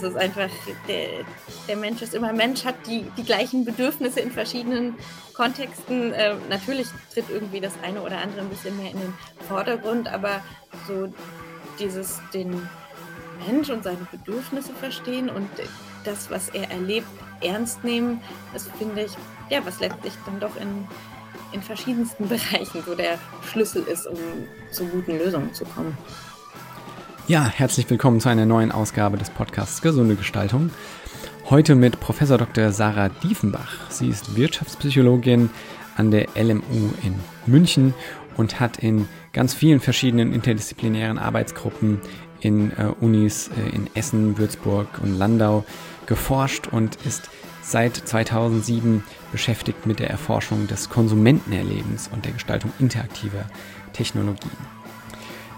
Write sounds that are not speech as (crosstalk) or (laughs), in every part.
es einfach der, der Mensch ist immer Mensch, hat die, die gleichen Bedürfnisse in verschiedenen Kontexten. Äh, natürlich tritt irgendwie das eine oder andere ein bisschen mehr in den Vordergrund, aber so dieses den Mensch und seine Bedürfnisse verstehen und das, was er erlebt, ernst nehmen, das finde ich, ja, was letztlich dann doch in, in verschiedensten (laughs) Bereichen so der Schlüssel ist, um zu guten Lösungen zu kommen. Ja, herzlich willkommen zu einer neuen Ausgabe des Podcasts Gesunde Gestaltung. Heute mit Professor Dr. Sarah Diefenbach. Sie ist Wirtschaftspsychologin an der LMU in München und hat in ganz vielen verschiedenen interdisziplinären Arbeitsgruppen in äh, Unis äh, in Essen, Würzburg und Landau geforscht und ist seit 2007 beschäftigt mit der Erforschung des Konsumentenerlebens und der Gestaltung interaktiver Technologien.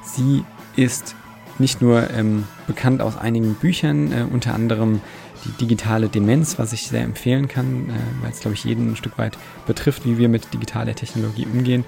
Sie ist nicht nur ähm, bekannt aus einigen Büchern, äh, unter anderem die digitale Demenz, was ich sehr empfehlen kann, äh, weil es, glaube ich, jeden ein Stück weit betrifft, wie wir mit digitaler Technologie umgehen,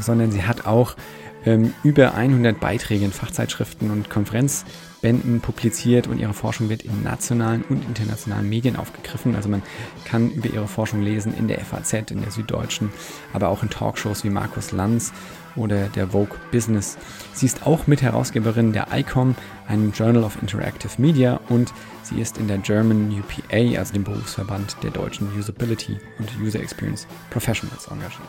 sondern sie hat auch ähm, über 100 Beiträge in Fachzeitschriften und Konferenzbänden publiziert und ihre Forschung wird in nationalen und internationalen Medien aufgegriffen. Also man kann über ihre Forschung lesen in der FAZ, in der Süddeutschen, aber auch in Talkshows wie Markus Lanz oder der Vogue Business. Sie ist auch Mitherausgeberin der ICOM, einem Journal of Interactive Media und sie ist in der German UPA, also dem Berufsverband der deutschen Usability und User Experience Professionals engagiert.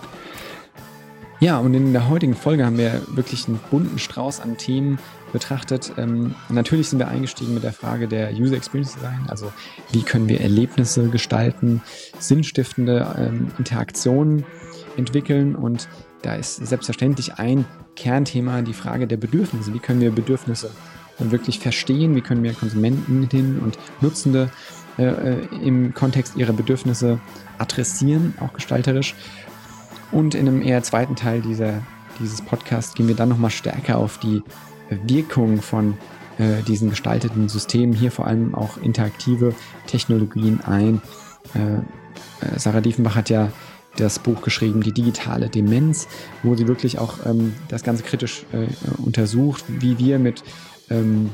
Ja, und in der heutigen Folge haben wir wirklich einen bunten Strauß an Themen betrachtet. Ähm, natürlich sind wir eingestiegen mit der Frage der User Experience Design, also wie können wir Erlebnisse gestalten, sinnstiftende ähm, Interaktionen entwickeln und da ist selbstverständlich ein Kernthema die Frage der Bedürfnisse. Wie können wir Bedürfnisse wirklich verstehen? Wie können wir Konsumenten und Nutzende äh, äh im Kontext ihrer Bedürfnisse adressieren, auch gestalterisch? Und in einem eher zweiten Teil dieser, dieses Podcasts gehen wir dann nochmal stärker auf die Wirkung von äh, diesen gestalteten Systemen, hier vor allem auch interaktive Technologien ein. Äh, äh, Sarah Diefenbach hat ja das Buch geschrieben, Die digitale Demenz, wo sie wirklich auch ähm, das Ganze kritisch äh, untersucht, wie wir mit, ähm,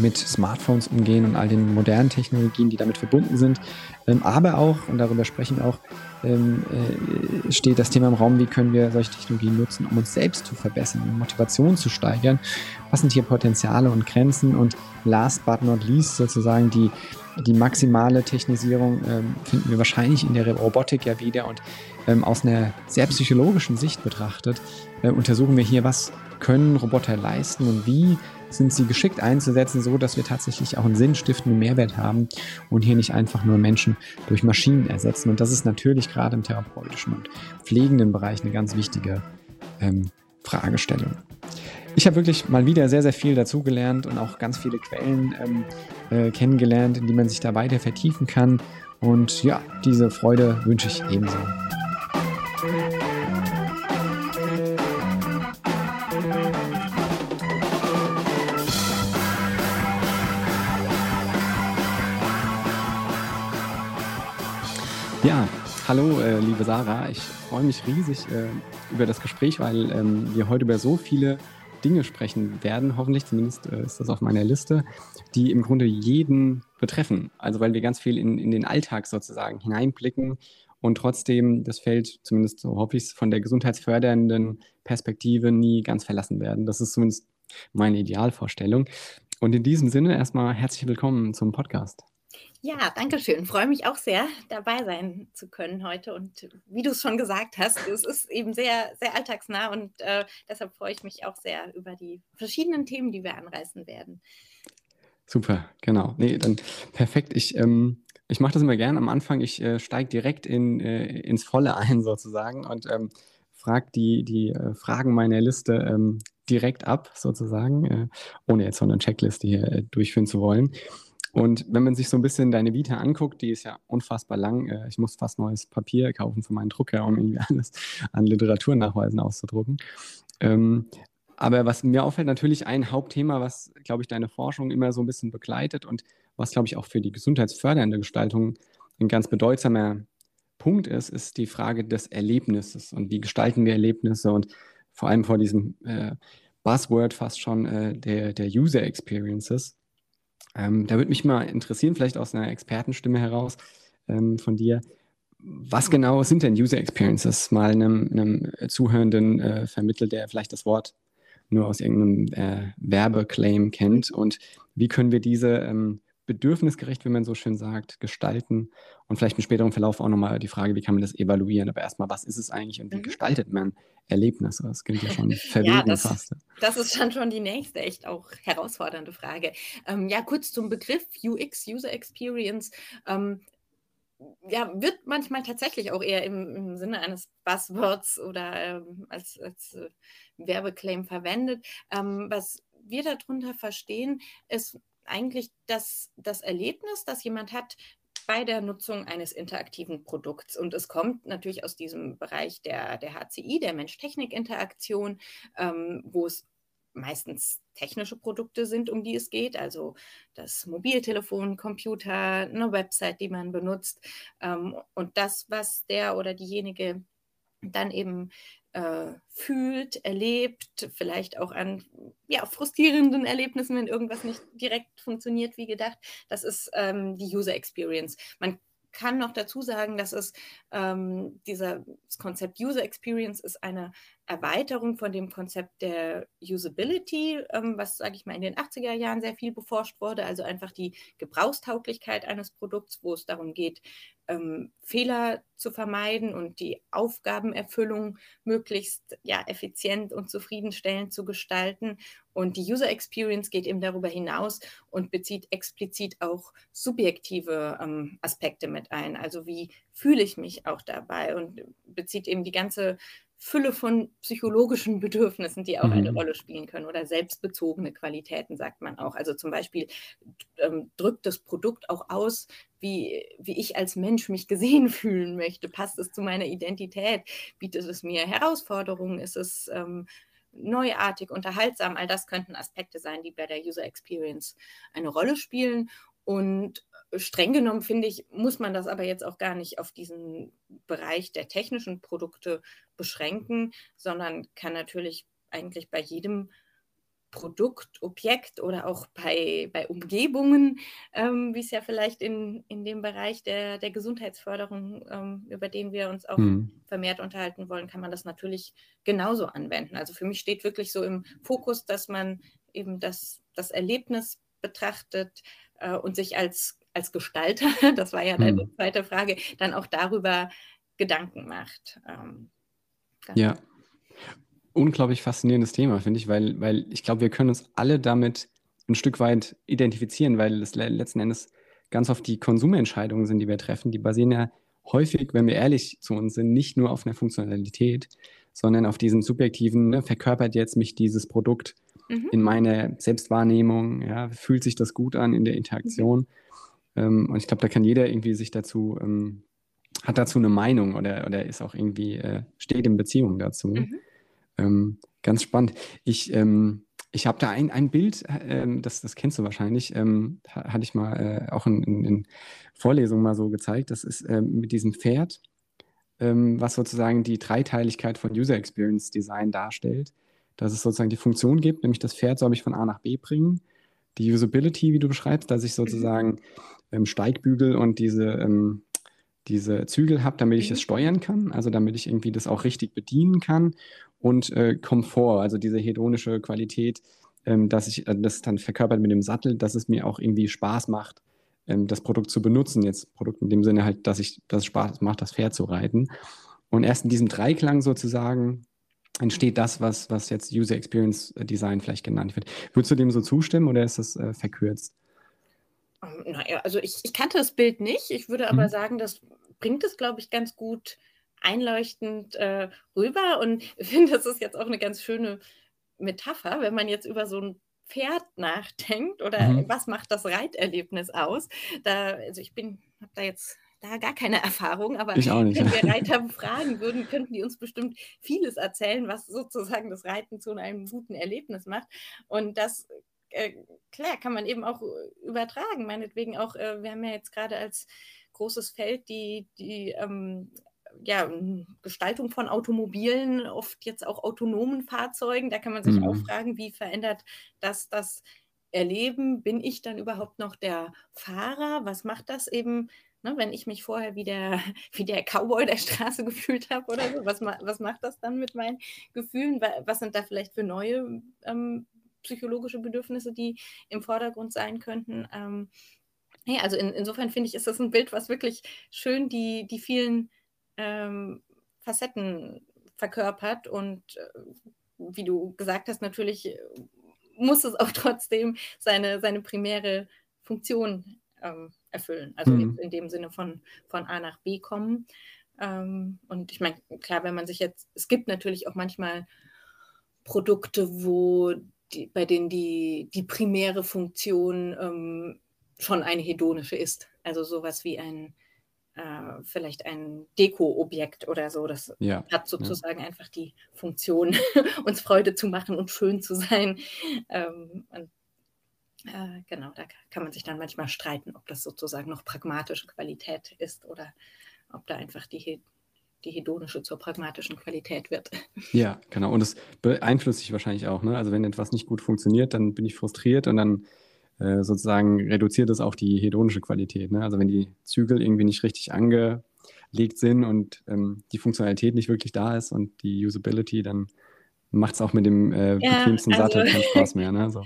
mit Smartphones umgehen und all den modernen Technologien, die damit verbunden sind. Ähm, aber auch, und darüber sprechen auch ähm, äh, steht das Thema im Raum, wie können wir solche Technologien nutzen, um uns selbst zu verbessern, um Motivation zu steigern. Was sind hier Potenziale und Grenzen? Und last but not least sozusagen die, die maximale Technisierung ähm, finden wir wahrscheinlich in der Robotik ja wieder. Und ähm, aus einer sehr psychologischen Sicht betrachtet, äh, untersuchen wir hier, was können Roboter leisten und wie sind sie geschickt einzusetzen, so dass wir tatsächlich auch einen sinnstiftenden Mehrwert haben und hier nicht einfach nur Menschen durch Maschinen ersetzen. Und das ist natürlich gerade im therapeutischen und pflegenden Bereich eine ganz wichtige ähm, Fragestellung. Ich habe wirklich mal wieder sehr, sehr viel dazugelernt und auch ganz viele Quellen ähm, äh, kennengelernt, in die man sich da weiter vertiefen kann. Und ja, diese Freude wünsche ich ebenso. Ja, hallo, äh, liebe Sarah. Ich freue mich riesig äh, über das Gespräch, weil ähm, wir heute über so viele Dinge sprechen werden. Hoffentlich, zumindest äh, ist das auf meiner Liste, die im Grunde jeden betreffen. Also weil wir ganz viel in, in den Alltag sozusagen hineinblicken und trotzdem das Feld, zumindest so hoffe ich von der gesundheitsfördernden Perspektive nie ganz verlassen werden. Das ist zumindest meine Idealvorstellung. Und in diesem Sinne erstmal herzlich willkommen zum Podcast. Ja, danke schön. Freue mich auch sehr, dabei sein zu können heute. Und wie du es schon gesagt hast, es ist eben sehr, sehr alltagsnah und äh, deshalb freue ich mich auch sehr über die verschiedenen Themen, die wir anreißen werden. Super, genau. Nee, dann perfekt. Ich, ähm, ich mache das immer gern am Anfang. Ich äh, steige direkt in, äh, ins Volle ein (laughs) sozusagen und ähm, frage die, die äh, Fragen meiner Liste ähm, direkt ab sozusagen, äh, ohne jetzt so eine Checkliste hier äh, durchführen zu wollen. Und wenn man sich so ein bisschen deine Vita anguckt, die ist ja unfassbar lang. Äh, ich muss fast neues Papier kaufen für meinen Drucker, um irgendwie (laughs) alles an Literaturnachweisen auszudrucken. Ähm, aber was mir auffällt, natürlich ein Hauptthema, was, glaube ich, deine Forschung immer so ein bisschen begleitet und was, glaube ich, auch für die gesundheitsfördernde Gestaltung ein ganz bedeutsamer Punkt ist, ist die Frage des Erlebnisses und wie gestalten wir Erlebnisse und vor allem vor diesem äh, Buzzword fast schon äh, der, der User Experiences. Ähm, da würde mich mal interessieren, vielleicht aus einer Expertenstimme heraus ähm, von dir, was genau sind denn User Experiences? Mal einem, einem Zuhörenden äh, vermittelt, der vielleicht das Wort nur aus irgendeinem äh, Werbeclaim kennt und wie können wir diese ähm, bedürfnisgerecht, wie man so schön sagt, gestalten und vielleicht im späteren Verlauf auch nochmal die Frage, wie kann man das evaluieren, aber erstmal, was ist es eigentlich und wie mhm. gestaltet man Erlebnisse? Das gilt ja schon (laughs) verwegen ja, das, fast. Das ist dann schon die nächste echt auch herausfordernde Frage. Ähm, ja, kurz zum Begriff UX, User Experience. Ähm, ja, wird manchmal tatsächlich auch eher im, im Sinne eines Buzzwords oder ähm, als, als äh, Werbeclaim verwendet. Ähm, was wir darunter verstehen, ist eigentlich das, das Erlebnis, das jemand hat bei der Nutzung eines interaktiven Produkts. Und es kommt natürlich aus diesem Bereich der, der HCI, der Mensch-Technik-Interaktion, ähm, wo es meistens technische Produkte sind, um die es geht, also das Mobiltelefon, Computer, eine Website, die man benutzt. Ähm, und das, was der oder diejenige dann eben äh, fühlt, erlebt, vielleicht auch an ja, frustrierenden Erlebnissen, wenn irgendwas nicht direkt funktioniert wie gedacht. Das ist ähm, die User Experience. Man kann noch dazu sagen, dass es ähm, dieser das Konzept User Experience ist eine Erweiterung von dem Konzept der Usability, ähm, was, sage ich mal, in den 80er Jahren sehr viel beforscht wurde, also einfach die Gebrauchstauglichkeit eines Produkts, wo es darum geht, ähm, Fehler zu vermeiden und die Aufgabenerfüllung möglichst ja, effizient und zufriedenstellend zu gestalten. Und die User Experience geht eben darüber hinaus und bezieht explizit auch subjektive ähm, Aspekte mit ein. Also wie fühle ich mich auch dabei und bezieht eben die ganze Fülle von psychologischen Bedürfnissen, die auch mhm. eine Rolle spielen können oder selbstbezogene Qualitäten, sagt man auch. Also zum Beispiel ähm, drückt das Produkt auch aus, wie, wie ich als Mensch mich gesehen (laughs) fühlen möchte. Passt es zu meiner Identität? Bietet es mir Herausforderungen? Ist es ähm, neuartig, unterhaltsam? All das könnten Aspekte sein, die bei der User Experience eine Rolle spielen. Und streng genommen, finde ich, muss man das aber jetzt auch gar nicht auf diesen Bereich der technischen Produkte beschränken, sondern kann natürlich eigentlich bei jedem Produkt, Objekt oder auch bei, bei Umgebungen, ähm, wie es ja vielleicht in, in dem Bereich der, der Gesundheitsförderung, ähm, über den wir uns auch hm. vermehrt unterhalten wollen, kann man das natürlich genauso anwenden. Also für mich steht wirklich so im Fokus, dass man eben das, das Erlebnis betrachtet äh, und sich als als Gestalter, (laughs) das war ja deine hm. zweite Frage, dann auch darüber Gedanken macht. Ähm, ja, unglaublich faszinierendes Thema, finde ich, weil, weil ich glaube, wir können uns alle damit ein Stück weit identifizieren, weil es letzten Endes ganz oft die Konsumentscheidungen sind, die wir treffen. Die basieren ja häufig, wenn wir ehrlich zu uns sind, nicht nur auf einer Funktionalität, sondern auf diesem subjektiven, ne, verkörpert jetzt mich dieses Produkt mhm. in meiner Selbstwahrnehmung, ja, fühlt sich das gut an in der Interaktion. Mhm. Ähm, und ich glaube, da kann jeder irgendwie sich dazu, ähm, hat dazu eine Meinung oder, oder ist auch irgendwie, äh, steht in Beziehung dazu. Mhm. Ähm, ganz spannend. Ich, ähm, ich habe da ein, ein Bild, ähm, das, das kennst du wahrscheinlich, ähm, hatte ich mal äh, auch in, in, in, Vorlesungen mal so gezeigt. Das ist mit diesem Pferd, was sozusagen die Dreiteiligkeit von User Experience Design darstellt. Dass es sozusagen die Funktion gibt, nämlich das Pferd soll mich von A nach B bringen. Die Usability, wie du beschreibst, dass ich sozusagen ähm, Steigbügel und diese, ähm, diese Zügel habe, damit ich es mhm. steuern kann, also damit ich irgendwie das auch richtig bedienen kann und äh, Komfort, also diese hedonische Qualität, ähm, dass ich äh, das dann verkörpert mit dem Sattel, dass es mir auch irgendwie Spaß macht, ähm, das Produkt zu benutzen. Jetzt Produkt in dem Sinne halt, dass ich das Spaß macht, das Pferd zu reiten. Und erst in diesem Dreiklang sozusagen entsteht das, was, was jetzt User Experience Design vielleicht genannt wird. Würdest du dem so zustimmen oder ist das äh, verkürzt? Ähm, naja, also ich, ich kannte das Bild nicht. Ich würde aber mhm. sagen, das bringt es, glaube ich, ganz gut einleuchtend äh, rüber und (laughs) finde, das ist jetzt auch eine ganz schöne Metapher, wenn man jetzt über so ein Pferd nachdenkt oder mhm. was macht das Reiterlebnis aus. Da, also ich bin, habe da jetzt da gar keine Erfahrung, aber nicht, wenn wir Reiter (laughs) befragen würden, könnten die uns bestimmt vieles erzählen, was sozusagen das Reiten zu einem guten Erlebnis macht. Und das äh, klar kann man eben auch übertragen. Meinetwegen auch, äh, wir haben ja jetzt gerade als großes Feld die, die ähm, ja, Gestaltung von Automobilen, oft jetzt auch autonomen Fahrzeugen. Da kann man sich mhm. auch fragen, wie verändert das das Erleben? Bin ich dann überhaupt noch der Fahrer? Was macht das eben, ne, wenn ich mich vorher wie der, (laughs) wie der Cowboy der Straße (laughs) gefühlt habe oder so? Was, was macht das dann mit meinen Gefühlen? Was sind da vielleicht für neue ähm, psychologische Bedürfnisse, die im Vordergrund sein könnten? Ähm, ja, also in, insofern finde ich, ist das ein Bild, was wirklich schön die, die vielen ähm, Facetten verkörpert und äh, wie du gesagt hast, natürlich äh, muss es (laughs) auch trotzdem seine, seine primäre Funktion ähm, erfüllen. Also mhm. in dem Sinne von, von A nach B kommen. Ähm, und ich meine, klar, wenn man sich jetzt, es gibt natürlich auch manchmal Produkte, wo die, bei denen die, die primäre Funktion ähm, schon eine hedonische ist. Also sowas wie ein äh, vielleicht ein Deko-Objekt oder so. Das ja, hat sozusagen ja. einfach die Funktion, (laughs) uns Freude zu machen und schön zu sein. Ähm, und, äh, genau, da kann man sich dann manchmal streiten, ob das sozusagen noch pragmatische Qualität ist oder ob da einfach die, die hedonische zur pragmatischen Qualität wird. Ja, genau. Und es beeinflusst sich wahrscheinlich auch. Ne? Also wenn etwas nicht gut funktioniert, dann bin ich frustriert und dann äh, sozusagen reduziert es auch die hedonische Qualität. Ne? Also wenn die Zügel irgendwie nicht richtig angelegt sind und ähm, die Funktionalität nicht wirklich da ist und die Usability, dann macht es auch mit dem äh, ja, bequemsten also, Sattel keinen Spaß mehr. Ne? So.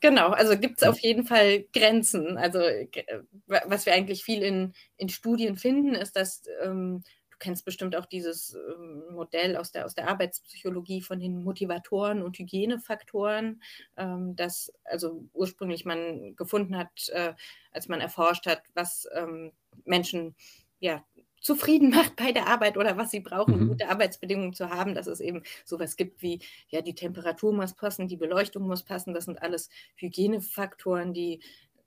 Genau, also gibt es auf jeden Fall Grenzen. Also was wir eigentlich viel in, in Studien finden, ist, dass ähm, kennst bestimmt auch dieses ähm, Modell aus der, aus der Arbeitspsychologie von den Motivatoren und Hygienefaktoren, ähm, das also ursprünglich man gefunden hat, äh, als man erforscht hat, was ähm, Menschen ja zufrieden (laughs) macht bei der Arbeit oder was sie brauchen, mhm. gute Arbeitsbedingungen zu haben, dass es eben sowas gibt wie, ja, die Temperatur muss passen, die Beleuchtung muss passen, das sind alles Hygienefaktoren, die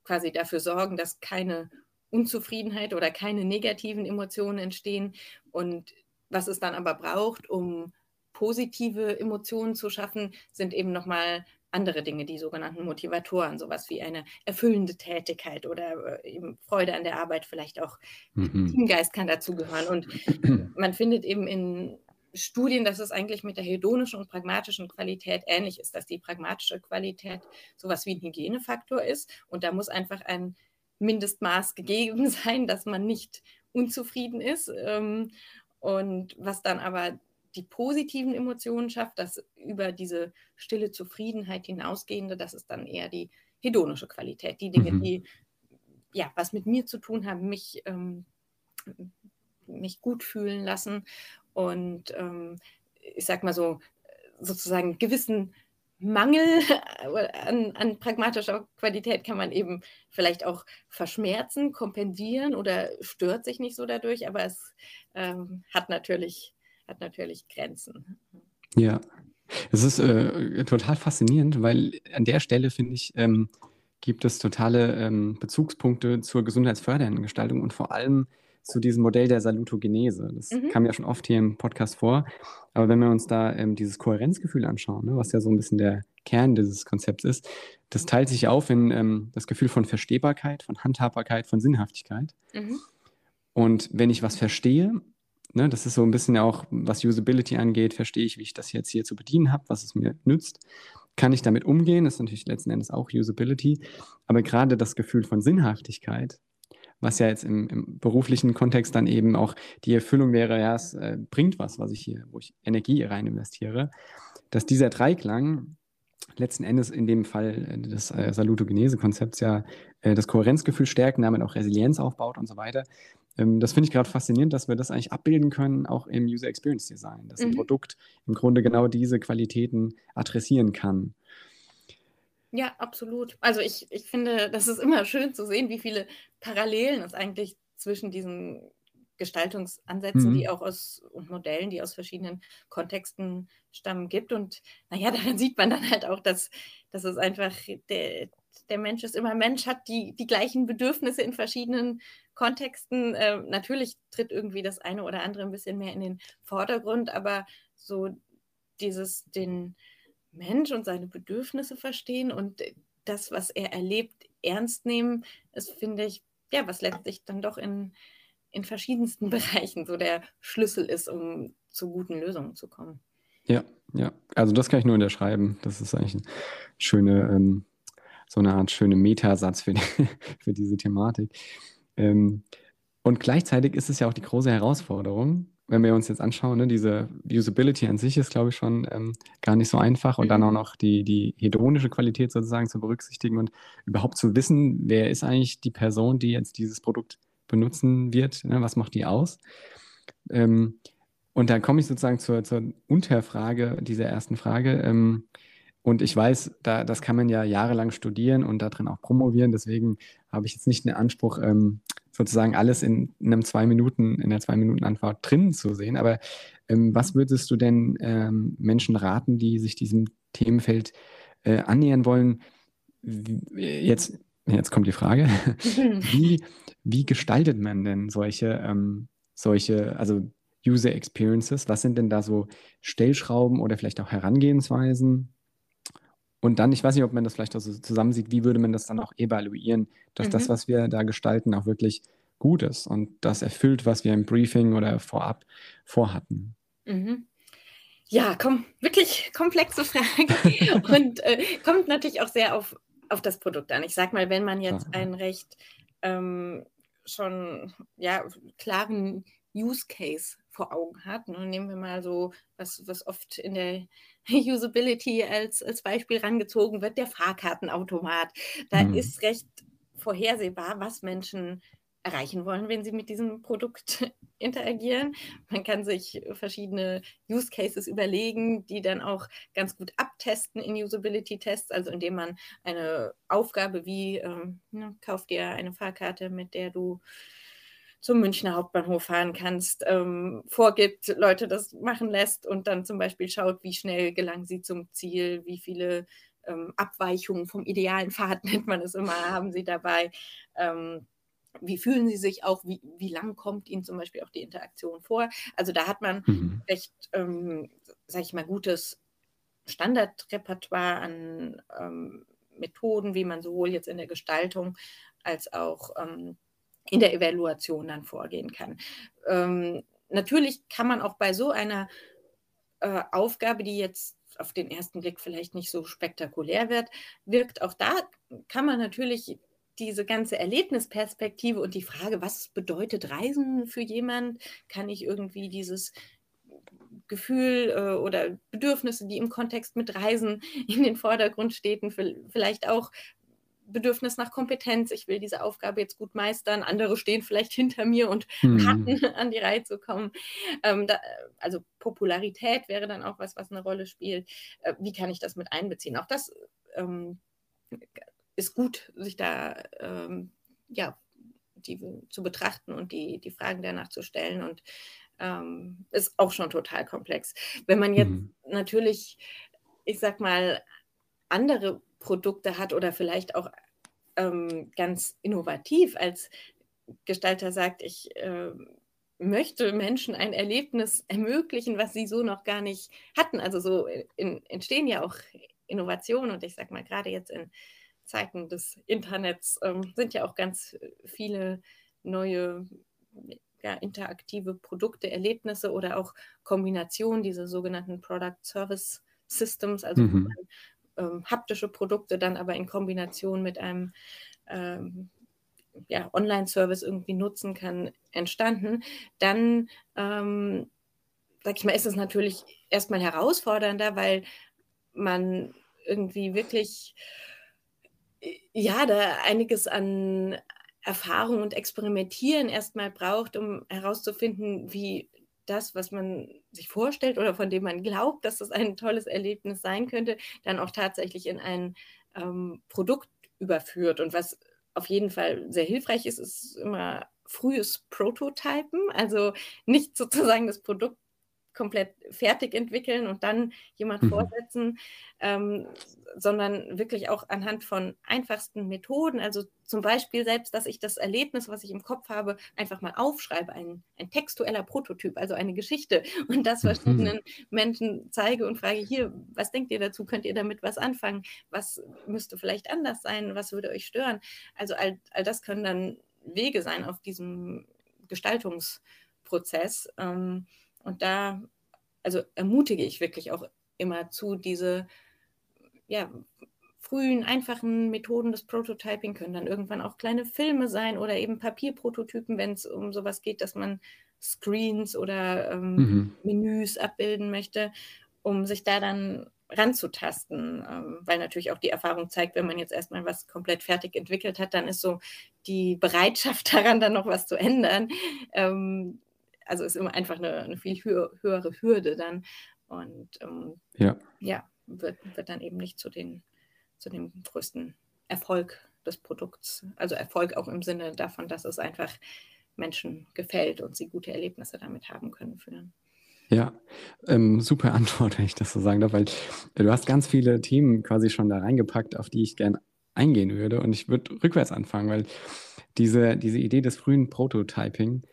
quasi dafür sorgen, dass keine Unzufriedenheit oder keine negativen Emotionen entstehen. Und was es dann aber braucht, um positive Emotionen zu schaffen, sind eben nochmal andere Dinge, die sogenannten Motivatoren, sowas wie eine erfüllende Tätigkeit oder äh, eben Freude an der Arbeit, vielleicht auch mhm. Teamgeist kann dazugehören. Und (clears throat) man findet eben in Studien, dass es eigentlich mit der hedonischen und pragmatischen Qualität ähnlich ist, dass die pragmatische Qualität sowas wie ein Hygienefaktor ist und da muss einfach ein Mindestmaß gegeben (laughs) sein, dass man nicht unzufrieden ist. Ähm, und was dann aber die positiven Emotionen schafft, das über diese stille Zufriedenheit hinausgehende, das ist dann eher die hedonische Qualität. Die Dinge, mhm. die ja was mit mir zu tun haben, mich, ähm, mich gut fühlen lassen und ähm, ich sag mal so, sozusagen gewissen Mangel (laughs) an, an, pragmatischer Qualität kann man eben vielleicht auch verschmerzen, kompensieren oder stört sich nicht so dadurch, aber es ähm, hat, natürlich, hat natürlich Grenzen. Ja, es ist äh, total faszinierend, weil an der Stelle, finde ich, ähm, gibt es totale ähm, Bezugspunkte zur gesundheitsfördernden Gestaltung und vor allem zu diesem Modell der Salutogenese. Das mhm. kam ja schon oft hier im Podcast vor. Aber wenn wir uns da ähm, dieses Kohärenzgefühl anschauen, ne, was ja so ein bisschen der Kern dieses Konzepts ist, das teilt sich auf in ähm, das Gefühl von Verstehbarkeit, von Handhabbarkeit, von Sinnhaftigkeit. Mhm. Und wenn ich was verstehe, ne, das ist so ein bisschen auch, was Usability angeht, verstehe ich, wie ich das jetzt hier zu bedienen habe, was es mir nützt. Kann ich damit umgehen? Das ist natürlich letzten Endes auch Usability. Aber gerade das Gefühl von Sinnhaftigkeit was ja jetzt im, im, beruflichen Kontext dann eben auch die Erfüllung wäre, ja, es äh, bringt was, was ich hier, wo ich Energie rein investiere, dass dieser Dreiklang letzten Endes in dem Fall äh, des äh, Salutogenese-Konzepts ja äh, das Kohärenzgefühl stärken, damit auch Resilienz aufbaut und so weiter. Ähm, das finde ich gerade faszinierend, dass wir das eigentlich abbilden können, auch im User Experience Design, dass mhm. ein Produkt im Grunde genau diese Qualitäten adressieren kann. Ja, absolut. Also ich, ich finde, das ist immer schön zu sehen, wie viele Parallelen es eigentlich zwischen diesen Gestaltungsansätzen, mhm. die auch aus und Modellen, die aus verschiedenen Kontexten stammen, gibt. Und naja, (laughs) daran sieht man dann halt auch, dass dass es einfach der, der Mensch ist immer Mensch, hat die, die gleichen Bedürfnisse in verschiedenen Kontexten. Äh, natürlich tritt irgendwie das eine oder andere ein bisschen mehr in den Vordergrund, aber so dieses den Mensch und seine Bedürfnisse verstehen und das, was er erlebt, ernst nehmen, ist, finde ich, ja, was letztlich dann doch in, in verschiedensten (laughs) Bereichen so der Schlüssel ist, um zu guten Lösungen zu kommen. Ja, ja. Also das kann ich nur unterschreiben. Das ist eigentlich ein schöne, ähm, so eine Art schöne Metasatz für, die, (laughs) für diese Thematik. Ähm, und gleichzeitig ist es ja auch die große Herausforderung, wenn wir uns jetzt anschauen, ne, diese Usability an sich ist, glaube ich, schon ähm, gar nicht so einfach und mhm. dann auch noch die, die hedonische Qualität sozusagen zu berücksichtigen und überhaupt zu wissen, wer ist eigentlich die Person, die jetzt dieses Produkt benutzen wird, ne, was macht die aus? Ähm, und dann komme ich sozusagen zur, zur Unterfrage dieser ersten Frage. Ähm, und ich weiß, da, das kann man ja jahrelang studieren und darin auch promovieren. Deswegen habe ich jetzt nicht den Anspruch, ähm, sozusagen alles in, in einem zwei Minuten, in der zwei Minuten Antwort drin zu sehen. Aber ähm, was würdest du denn ähm, Menschen raten, die sich diesem Themenfeld äh, annähern wollen? Jetzt, jetzt kommt die Frage. (laughs) wie, wie gestaltet man denn solche, ähm, solche, also User Experiences? Was sind denn da so Stellschrauben oder vielleicht auch Herangehensweisen? Und dann, ich weiß nicht, ob man das vielleicht auch so zusammensieht, wie würde man das dann auch evaluieren, dass mhm. das, was wir da gestalten, auch wirklich gut ist und das erfüllt, was wir im Briefing oder vorab vorhatten. Mhm. Ja, komm, wirklich komplexe Frage (laughs) und äh, kommt natürlich auch sehr auf, auf das Produkt an. Ich sag mal, wenn man jetzt ja. einen recht ähm, schon ja, klaren Use Case vor Augen hat. Und nehmen wir mal so, was, was oft in der (laughs) Usability als, als Beispiel rangezogen wird, der Fahrkartenautomat. Da mhm. ist recht vorhersehbar, was Menschen erreichen wollen, wenn sie mit diesem Produkt (laughs) interagieren. Man kann sich verschiedene Use Cases überlegen, die dann auch ganz gut abtesten in Usability-Tests, also indem man eine Aufgabe wie, ähm, ne, kauf dir eine Fahrkarte, mit der du zum Münchner Hauptbahnhof fahren kannst, ähm, vorgibt, Leute das machen lässt und dann zum Beispiel schaut, wie schnell gelangen sie zum Ziel, wie viele ähm, Abweichungen vom idealen Pfad (laughs) nennt man es immer, haben sie dabei. Ähm, wie fühlen sie sich auch, wie, wie lang kommt ihnen zum Beispiel auch die Interaktion vor? Also da hat man mhm. recht, ähm, sag ich mal, gutes Standardrepertoire an ähm, Methoden, wie man sowohl jetzt in der Gestaltung als auch ähm, in der Evaluation dann vorgehen kann. Ähm, natürlich kann man auch bei so einer äh, Aufgabe, die jetzt auf den ersten Blick vielleicht nicht so spektakulär wird, wirkt, auch da kann man natürlich diese ganze Erlebnisperspektive und die Frage, was bedeutet Reisen für jemand, kann ich irgendwie dieses Gefühl äh, oder Bedürfnisse, die im Kontext mit Reisen in den Vordergrund stehen, vielleicht auch Bedürfnis nach Kompetenz. Ich will diese Aufgabe jetzt gut meistern. Andere stehen vielleicht (laughs) hinter mir und hm. warten, (laughs) an die Reihe zu kommen. Ähm, da, also Popularität wäre dann auch was, was eine Rolle spielt. Äh, wie kann ich das mit einbeziehen? Auch das ähm, ist gut, sich da ähm, ja, die zu betrachten und die, die Fragen danach zu stellen und ähm, ist auch schon total komplex. Wenn man jetzt mhm. natürlich, ich sag mal, andere Produkte hat oder vielleicht auch ähm, ganz innovativ als Gestalter sagt, ich äh, möchte Menschen ein Erlebnis ermöglichen, was sie so noch gar nicht hatten. Also so in, entstehen ja auch Innovationen und ich sage mal, gerade jetzt in Zeiten des Internets ähm, sind ja auch ganz viele neue ja, interaktive Produkte, Erlebnisse oder auch Kombinationen, diese sogenannten Product Service Systems, also mhm. man ähm, haptische Produkte dann aber in Kombination mit einem ähm, ja, Online-Service irgendwie nutzen kann, entstanden, dann, ähm, sag ich mal, ist es natürlich erstmal herausfordernder, weil man irgendwie wirklich, ja, da einiges an Erfahrung und Experimentieren erstmal braucht, um herauszufinden, wie das, was man sich vorstellt oder von dem man glaubt, dass das ein tolles Erlebnis sein könnte, dann auch tatsächlich in ein ähm, Produkt überführt. Und was auf jeden Fall sehr hilfreich ist, ist immer frühes Prototypen, also nicht sozusagen das Produkt komplett fertig entwickeln und dann jemand mhm. vorsetzen, ähm, sondern wirklich auch anhand von einfachsten Methoden. Also zum Beispiel selbst, dass ich das Erlebnis, was ich im Kopf habe, einfach mal aufschreibe, ein, ein textueller Prototyp, also eine Geschichte (laughs) und das mhm. verschiedenen mhm. Menschen zeige und frage, hier, was denkt ihr dazu? Könnt ihr damit was anfangen? Was müsste vielleicht anders sein? Was würde euch stören? Also all, all das können dann Wege sein auf diesem Gestaltungsprozess. Ähm, und da, also ermutige ich wirklich auch immer zu, diese ja, frühen, einfachen Methoden des Prototyping können dann irgendwann auch kleine Filme sein oder eben Papierprototypen, wenn es um sowas geht, dass man Screens oder ähm, mhm. Menüs abbilden möchte, um sich da dann ranzutasten, ähm, weil natürlich auch die Erfahrung zeigt, wenn man jetzt erstmal was komplett fertig entwickelt hat, dann ist so die Bereitschaft (laughs) daran, dann noch was zu ändern, ähm, also ist immer einfach eine, eine viel höher, höhere Hürde dann. Und ähm, ja, ja wird, wird dann eben nicht zu, den, zu dem größten Erfolg des Produkts. Also Erfolg auch im Sinne davon, dass es einfach Menschen gefällt und sie gute Erlebnisse damit haben können führen. Ja, ähm, super (laughs) Antwort, wenn ich das so sagen darf, weil du hast ganz viele Themen quasi schon da reingepackt, auf die ich gerne eingehen würde. Und ich würde rückwärts anfangen, weil diese, diese Idee des frühen Prototyping,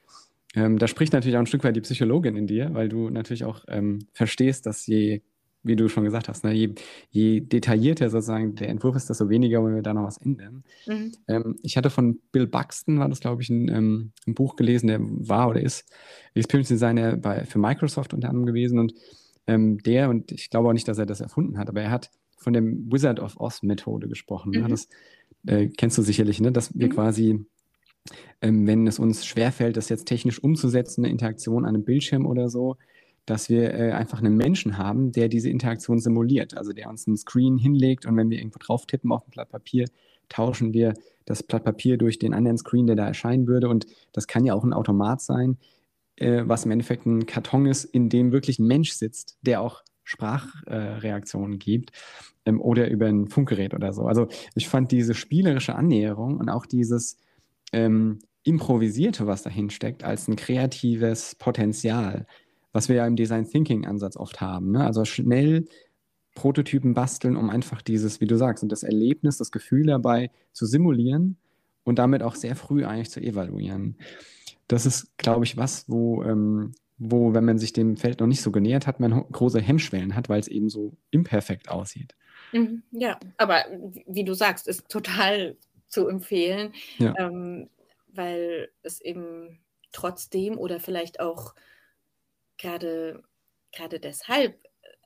ähm, da spricht natürlich auch ein Stück weit die Psychologin in dir, weil du natürlich auch ähm, verstehst, dass je, wie du schon gesagt hast, ne, je, je detaillierter sozusagen der Entwurf ist, desto weniger wollen wir da noch was ändern. Mhm. Ähm, ich hatte von Bill Buxton, war das glaube ich, ein, ähm, ein, Buch gelesen, der war oder ist Experience Designer bei, für Microsoft unter anderem gewesen und ähm, der, und ich glaube auch nicht, dass er das erfunden hat, aber er hat von dem Wizard of Oz Methode gesprochen. Ne? Mhm. Ne? Das äh, kennst du sicherlich, ne? dass wir mhm. quasi ähm, wenn es uns schwerfällt, das jetzt technisch umzusetzen, eine Interaktion an einem Bildschirm oder so, dass wir äh, einfach einen Menschen haben, der diese Interaktion simuliert, also der uns einen Screen hinlegt und wenn wir irgendwo drauf tippen auf ein Blatt Papier, tauschen wir das Blatt Papier durch den anderen Screen, der da erscheinen würde und das kann ja auch ein Automat sein, äh, was im Endeffekt ein Karton ist, in dem wirklich ein Mensch sitzt, der auch Sprachreaktionen äh, gibt ähm, oder über ein Funkgerät oder so. Also ich fand diese spielerische Annäherung und auch dieses ähm, Improvisierte, was dahin steckt, als ein kreatives Potenzial, was wir ja im Design Thinking Ansatz oft haben. Ne? Also schnell Prototypen basteln, um einfach dieses, wie du sagst, und das Erlebnis, das Gefühl dabei zu simulieren und damit auch sehr früh eigentlich zu evaluieren. Das ist, glaube ich, was, wo, ähm, wo, wenn man sich dem Feld noch nicht so genähert hat, man große Hemmschwellen hat, weil es eben so imperfekt aussieht. Mhm, ja, aber wie du sagst, ist total zu empfehlen, ja. ähm, weil es eben trotzdem oder vielleicht auch gerade gerade deshalb,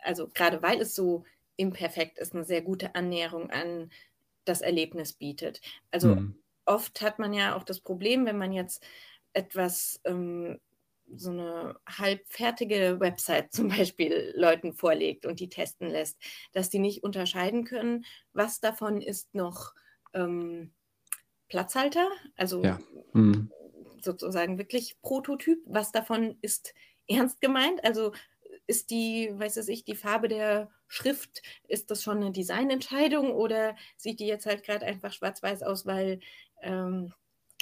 also gerade weil es so imperfekt ist, eine sehr gute Annäherung an das Erlebnis bietet. Also mhm. oft hat man ja auch das Problem, wenn man jetzt etwas ähm, so eine halbfertige Website zum Beispiel Leuten vorlegt und die testen lässt, dass die nicht unterscheiden können, was davon ist noch ähm, Platzhalter, also ja. mhm. sozusagen wirklich Prototyp. Was davon ist ernst gemeint? Also ist die, weiß es ich, die Farbe der Schrift, ist das schon eine Designentscheidung oder sieht die jetzt halt gerade einfach schwarz-weiß aus, weil ähm,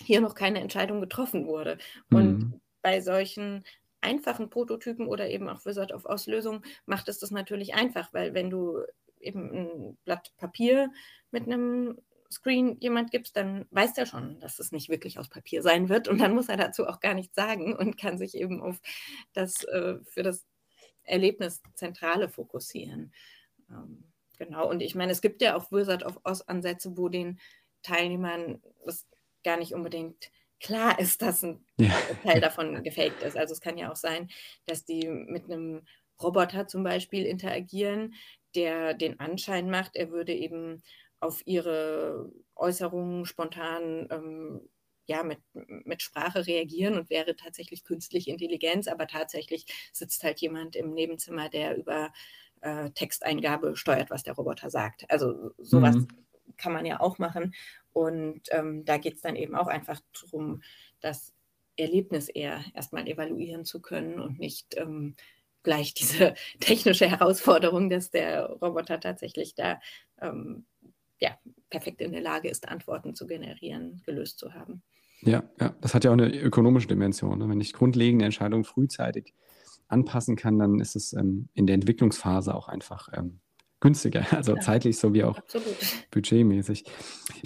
hier noch keine Entscheidung getroffen wurde? Mhm. Und bei solchen einfachen Prototypen oder eben auch Wizard of Auslösung macht es das natürlich einfach, weil wenn du eben ein Blatt Papier mit einem Screen jemand gibst, dann weiß der schon, dass es nicht wirklich aus Papier sein wird. Und dann muss er dazu auch gar nichts sagen und kann sich eben auf das äh, für das Erlebnis Zentrale fokussieren. Ähm, genau. Und ich meine, es gibt ja auch Wizard of Oz Ansätze, wo den Teilnehmern das gar nicht unbedingt klar ist, dass ein ja. Teil davon gefaked ist. Also es kann ja auch sein, dass die mit einem Roboter zum Beispiel interagieren, der den Anschein macht, er würde eben auf ihre Äußerungen spontan ähm, ja, mit, mit Sprache reagieren und wäre tatsächlich künstliche Intelligenz, aber tatsächlich sitzt halt jemand im Nebenzimmer, der über äh, Texteingabe steuert, was der Roboter sagt. Also sowas mhm. kann man ja auch machen. Und ähm, da geht es dann eben auch einfach darum, das Erlebnis eher erstmal evaluieren zu können und nicht ähm, gleich diese (laughs) technische Herausforderung, dass der Roboter tatsächlich da ähm, ja, perfekt in der Lage ist, Antworten zu generieren, gelöst zu haben. Ja, ja, das hat ja auch eine ökonomische Dimension. Ne? Wenn ich grundlegende Entscheidungen frühzeitig anpassen kann, dann ist es ähm, in der Entwicklungsphase auch einfach ähm, günstiger, (laughs) also ja. zeitlich sowie auch Absolut. budgetmäßig.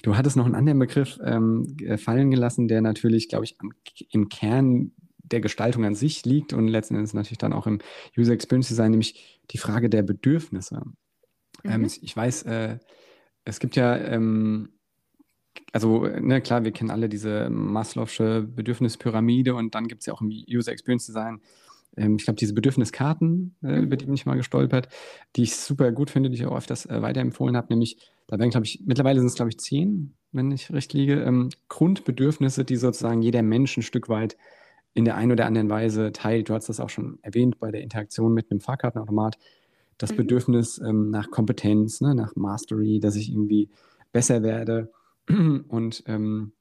Du hattest noch einen anderen Begriff ähm, fallen gelassen, der natürlich, glaube ich, am, im Kern der Gestaltung an sich liegt und letzten Endes natürlich dann auch im User Experience Design, nämlich die Frage der Bedürfnisse. Ähm, mhm. ich weiß, äh, es gibt ja ähm, also, ne, klar, wir kennen alle diese Maslow'sche Bedürfnispyramide und dann gibt es ja auch im User Experience Design, ähm, ich glaube, diese Bedürfniskarten, äh, mhm. über die bin ich mal gestolpert, die ich super gut finde, die ich auch öfters äh, weiterempfohlen habe, nämlich, da werden, glaube ich, mittlerweile sind es, glaube ich, zehn, wenn ich recht liege, ähm, Grundbedürfnisse, die sozusagen jeder Mensch ein Stück weit in der einen oder anderen Weise teilt. Du hast das auch schon erwähnt bei der Interaktion mit einem Fahrkartenautomat. Das mhm. Bedürfnis ähm, nach Kompetenz, ne, nach Mastery, dass ich irgendwie besser werde (clears throat) und ähm,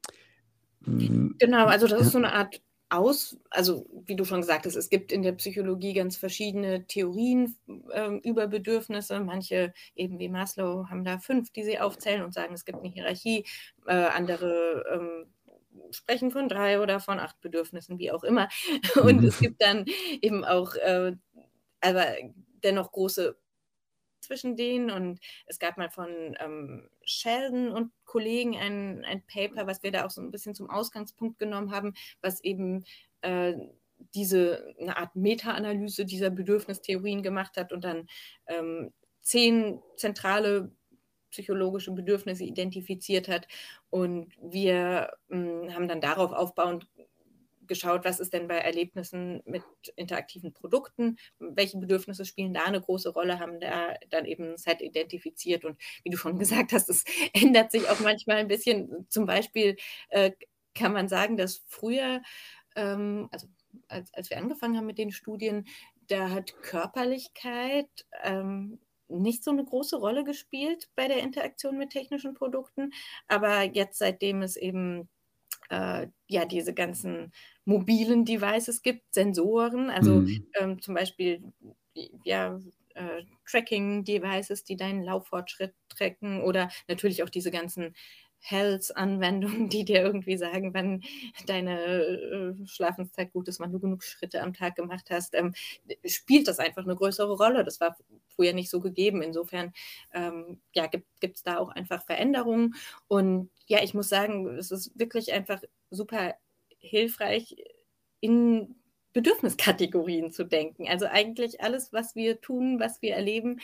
genau, also das ist so eine Art aus, also wie du schon gesagt hast, es gibt in der Psychologie ganz verschiedene Theorien äh, über Bedürfnisse. Manche, eben wie Maslow, haben da fünf, die sie aufzählen und sagen, es gibt eine Hierarchie. Äh, andere ähm, sprechen von drei oder von acht Bedürfnissen, wie auch immer. (laughs) Und mhm. es gibt dann eben auch äh, aber dennoch große zwischen denen. Und es gab mal von ähm, Sheldon und Kollegen ein, ein Paper, was wir da auch so ein bisschen zum Ausgangspunkt genommen haben, was eben äh, diese eine Art Meta-Analyse dieser Bedürfnistheorien gemacht hat und dann ähm, zehn zentrale psychologische Bedürfnisse identifiziert hat. Und wir mh, hm, haben dann darauf aufbauend geschaut, was ist denn bei Erlebnissen mit interaktiven Produkten, welche Bedürfnisse spielen da eine große Rolle, haben da dann eben Set identifiziert. Und wie du schon (laughs) gesagt hast, es ändert sich auch manchmal ein bisschen. Zum Beispiel äh, kann man sagen, dass früher, ähm, also als, als wir angefangen haben mit den Studien, da hat Körperlichkeit ähm, nicht so eine große Rolle gespielt bei der Interaktion mit technischen Produkten. Aber jetzt, seitdem es eben äh, ja diese ganzen mobilen Devices gibt, Sensoren, also mhm. ähm, zum Beispiel ja, äh, Tracking-Devices, die deinen Lauffortschritt tracken oder natürlich auch diese ganzen Health-Anwendungen, (laughs) die dir irgendwie sagen, wann deine äh, Schlafenszeit gut ist, wann du genug Schritte am Tag gemacht hast, ähm, spielt das einfach eine größere Rolle. Das war früher nicht so gegeben. Insofern ähm, ja, gibt es da auch einfach Veränderungen. Und ja, ich muss sagen, es ist wirklich einfach super hilfreich, in Bedürfniskategorien zu denken. Also eigentlich alles, was wir tun, was wir erleben,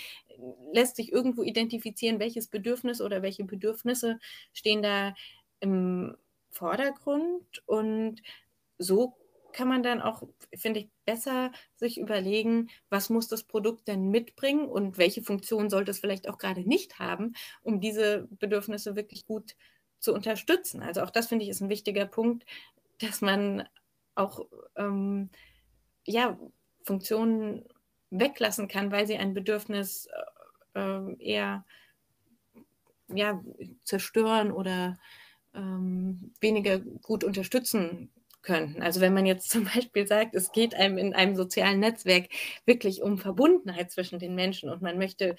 lässt sich irgendwo identifizieren, welches Bedürfnis oder welche Bedürfnisse stehen da im Vordergrund. Und so kann man dann auch, finde ich, besser sich überlegen, was muss das Produkt denn mitbringen und welche Funktion sollte es vielleicht auch gerade nicht haben, um diese Bedürfnisse wirklich gut zu unterstützen. Also auch das finde ich ist ein wichtiger Punkt, dass man auch ähm, ja, Funktionen weglassen kann, weil sie ein Bedürfnis äh, ähm, eher ja, zerstören oder ähm, weniger gut unterstützen könnten. Also wenn man jetzt (laughs) zum Beispiel sagt, es geht einem in einem sozialen Netzwerk wirklich um Verbundenheit zwischen den Menschen und man möchte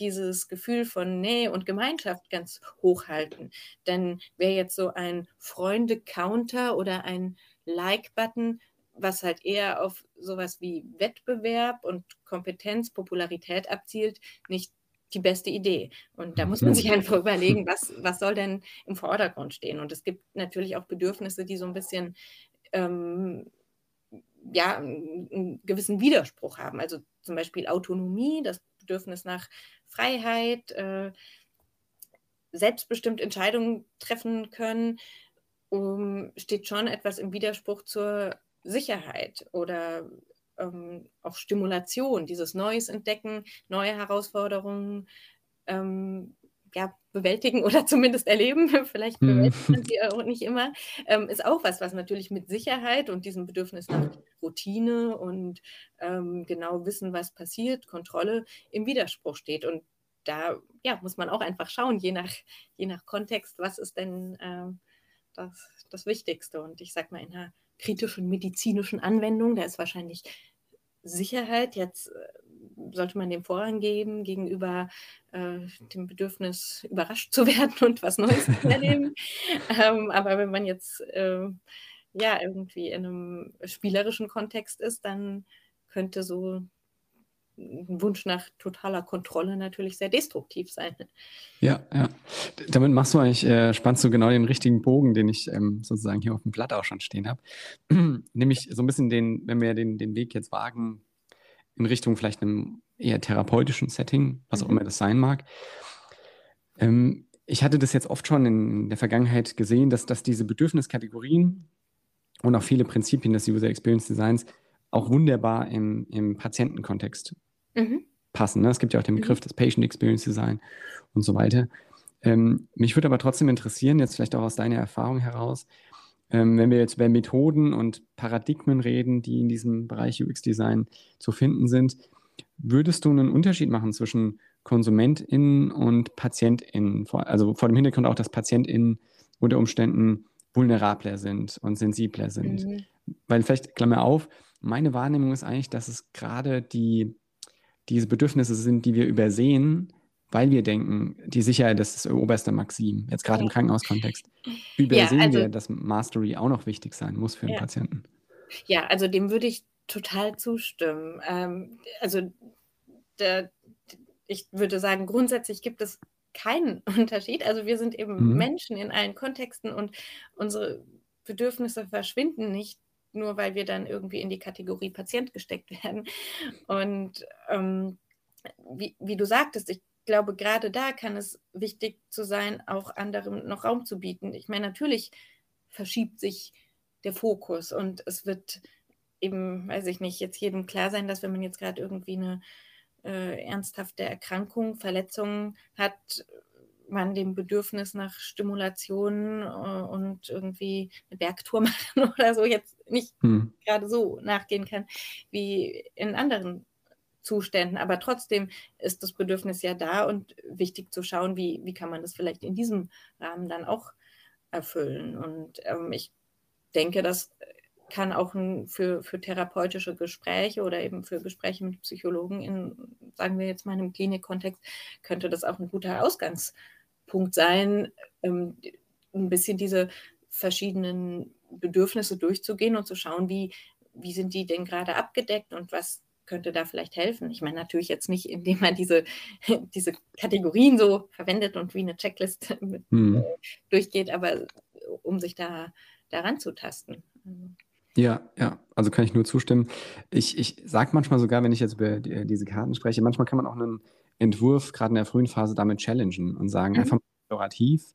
dieses Gefühl von Nähe und Gemeinschaft ganz hochhalten, dann wäre jetzt so ein Freunde-Counter oder ein Like-Button, was halt eher auf sowas wie Wettbewerb und Kompetenz, Popularität abzielt, nicht die beste Idee. Und da muss man sich einfach überlegen, was, was soll denn im Vordergrund stehen. Und es gibt natürlich auch Bedürfnisse, die so ein bisschen ähm, ja, einen gewissen Widerspruch haben. Also zum Beispiel Autonomie, das Bedürfnis nach Freiheit, äh, selbstbestimmt Entscheidungen treffen können, um, steht schon etwas im Widerspruch zur Sicherheit oder ähm, auch Stimulation, dieses Neues entdecken, neue Herausforderungen ähm, ja, bewältigen oder (laughs) zumindest erleben, vielleicht mhm. bewältigt man sie auch nicht immer, ähm, ist auch was, was natürlich mit Sicherheit und diesem Bedürfnis nach Routine und ähm, genau wissen, was passiert, Kontrolle im Widerspruch steht. Und da ja, muss man auch einfach schauen, je nach, je nach Kontext, was ist denn äh, das, das Wichtigste. Und ich sage mal, in einer kritischen medizinischen Anwendung, da ist wahrscheinlich Sicherheit jetzt äh, sollte man dem Vorrang geben gegenüber äh, dem Bedürfnis, überrascht zu (laughs) werden und was Neues zu erleben. (laughs) ähm, aber wenn man jetzt äh, ja irgendwie in einem spielerischen Kontext ist, dann könnte so Wunsch nach totaler Kontrolle natürlich sehr destruktiv sein. Ja, ja. Damit machst du eigentlich, äh, spannst du genau den richtigen Bogen, den ich ähm, sozusagen hier auf dem Blatt auch schon stehen habe. (clears throat) Nämlich so ein bisschen den, wenn wir den, den Weg jetzt wagen, in Richtung vielleicht einem eher therapeutischen Setting, was auch mhm. immer das sein mag. Ähm, ich hatte das jetzt oft schon in der Vergangenheit gesehen, dass, dass diese Bedürfniskategorien und auch viele Prinzipien des User Experience Designs auch wunderbar im, im Patientenkontext mhm. passen. Ne? Es gibt ja auch den Begriff mhm. des Patient Experience Design und so weiter. Ähm, mich würde aber trotzdem interessieren, jetzt vielleicht auch aus deiner Erfahrung heraus, ähm, wenn wir jetzt über Methoden und Paradigmen reden, die in diesem Bereich UX-Design zu finden sind, würdest du einen Unterschied machen zwischen KonsumentInnen und PatientInnen? Also vor dem Hintergrund auch, dass PatientInnen unter Umständen vulnerabler sind und sensibler sind. Mhm. Weil vielleicht, Klammer auf, meine Wahrnehmung ist eigentlich, dass es gerade die, diese Bedürfnisse sind, die wir übersehen, weil wir denken, die Sicherheit das ist oberste Maxim, jetzt gerade im Krankenhauskontext. Übersehen ja, also, wir, dass Mastery auch noch wichtig sein muss für den ja. Patienten. Ja, also dem würde ich total zustimmen. Ähm, also der, ich würde sagen, grundsätzlich gibt es keinen (laughs) Unterschied. Also wir sind eben mhm. Menschen in allen Kontexten und unsere Bedürfnisse verschwinden nicht nur weil wir dann irgendwie in die Kategorie Patient gesteckt (laughs) werden. Und ähm, wie, wie du sagtest, ich glaube, gerade da kann es wichtig zu sein, auch anderen noch Raum zu bieten. Ich meine, natürlich verschiebt sich der Fokus und es wird eben, weiß ich nicht, jetzt jedem klar sein, dass wenn man jetzt gerade irgendwie eine äh, ernsthafte Erkrankung, Verletzung hat, man dem Bedürfnis nach Stimulation äh, und irgendwie eine Bergtour (laughs) machen oder so jetzt nicht hm. gerade so nachgehen kann wie in anderen Zuständen. Aber trotzdem ist das Bedürfnis ja da und wichtig zu schauen, wie, wie kann man das vielleicht in diesem Rahmen dann auch erfüllen. Und ähm, ich denke, das kann auch ein, für, für therapeutische Gespräche oder eben für Gespräche mit Psychologen in, sagen wir jetzt mal, im Klinikkontext, könnte das auch ein guter Ausgangspunkt sein, ähm, ein bisschen diese verschiedenen Bedürfnisse durchzugehen und zu schauen, wie, wie sind die denn gerade abgedeckt und was könnte da vielleicht helfen. Ich meine natürlich jetzt nicht, indem man diese, (laughs) diese Kategorien so verwendet und wie eine Checklist (laughs) hm. äh, durchgeht, aber um sich da daran zu tasten. Ja, ja, also kann ich nur zustimmen. Ich, ich sage manchmal sogar, wenn ich jetzt über die, diese Karten spreche, manchmal kann man auch einen Entwurf gerade in der frühen Phase damit challengen und sagen, mhm. einfach explorativ,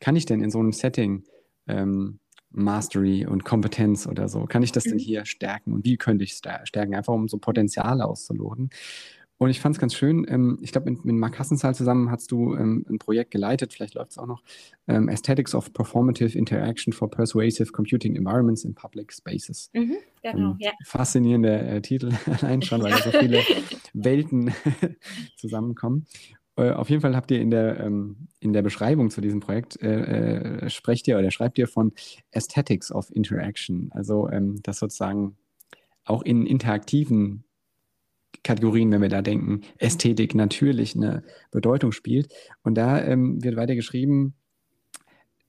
kann ich denn in so einem Setting ähm, Mastery und Kompetenz oder so, kann ich das mhm. denn hier stärken und wie könnte ich es stärken, einfach um so Potenziale auszuloten. Und ich fand es ganz schön, ähm, ich glaube, mit, mit Mark Hassenzahl zusammen hast du ähm, ein Projekt geleitet, vielleicht läuft es auch noch, ähm, Aesthetics of Performative Interaction for Persuasive Computing Environments in Public Spaces. Mhm, genau, ähm, ja. Faszinierender äh, Titel (laughs) allein schon, weil da so viele (laughs) Welten (laughs) zusammenkommen. Äh, auf jeden Fall habt ihr in der, ähm, in der Beschreibung zu diesem Projekt, äh, äh, sprecht ihr oder schreibt ihr von Aesthetics of Interaction, also ähm, das sozusagen auch in interaktiven Kategorien, wenn wir da denken, Ästhetik natürlich eine Bedeutung spielt. Und da ähm, wird weiter geschrieben,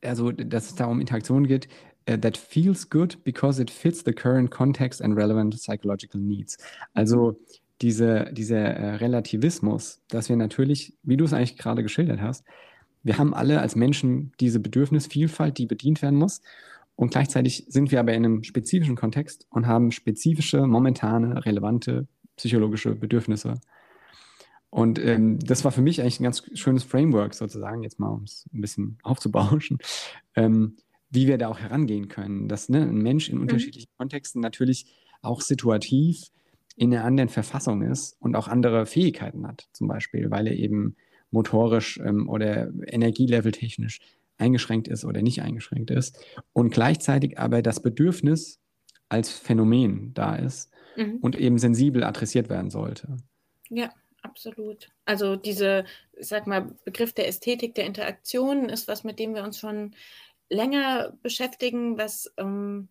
also dass es da um Interaktion geht, uh, that feels good because it fits the current context and relevant psychological needs. Also diese, dieser äh, Relativismus, dass wir natürlich, wie du es eigentlich gerade geschildert hast, wir haben alle als Menschen diese Bedürfnisvielfalt, die bedient werden muss. Und gleichzeitig sind wir aber in einem spezifischen Kontext und haben spezifische, momentane, relevante psychologische Bedürfnisse. Und ähm, das war für mich eigentlich ein ganz schönes Framework sozusagen, jetzt mal um es ein bisschen aufzubauschen, (laughs) ähm, wie wir da auch herangehen können, dass ne, ein Mensch in mhm. unterschiedlichen Kontexten natürlich auch situativ in einer anderen Verfassung ist und auch andere Fähigkeiten hat, zum Beispiel, weil er eben motorisch ähm, oder energieleveltechnisch eingeschränkt ist oder nicht eingeschränkt ist und gleichzeitig aber das Bedürfnis als Phänomen da ist mhm. und eben sensibel adressiert werden sollte. Ja, absolut. Also diese, ich sag mal, Begriff der Ästhetik, der Interaktion ist was, mit dem wir uns schon länger beschäftigen, was ähm,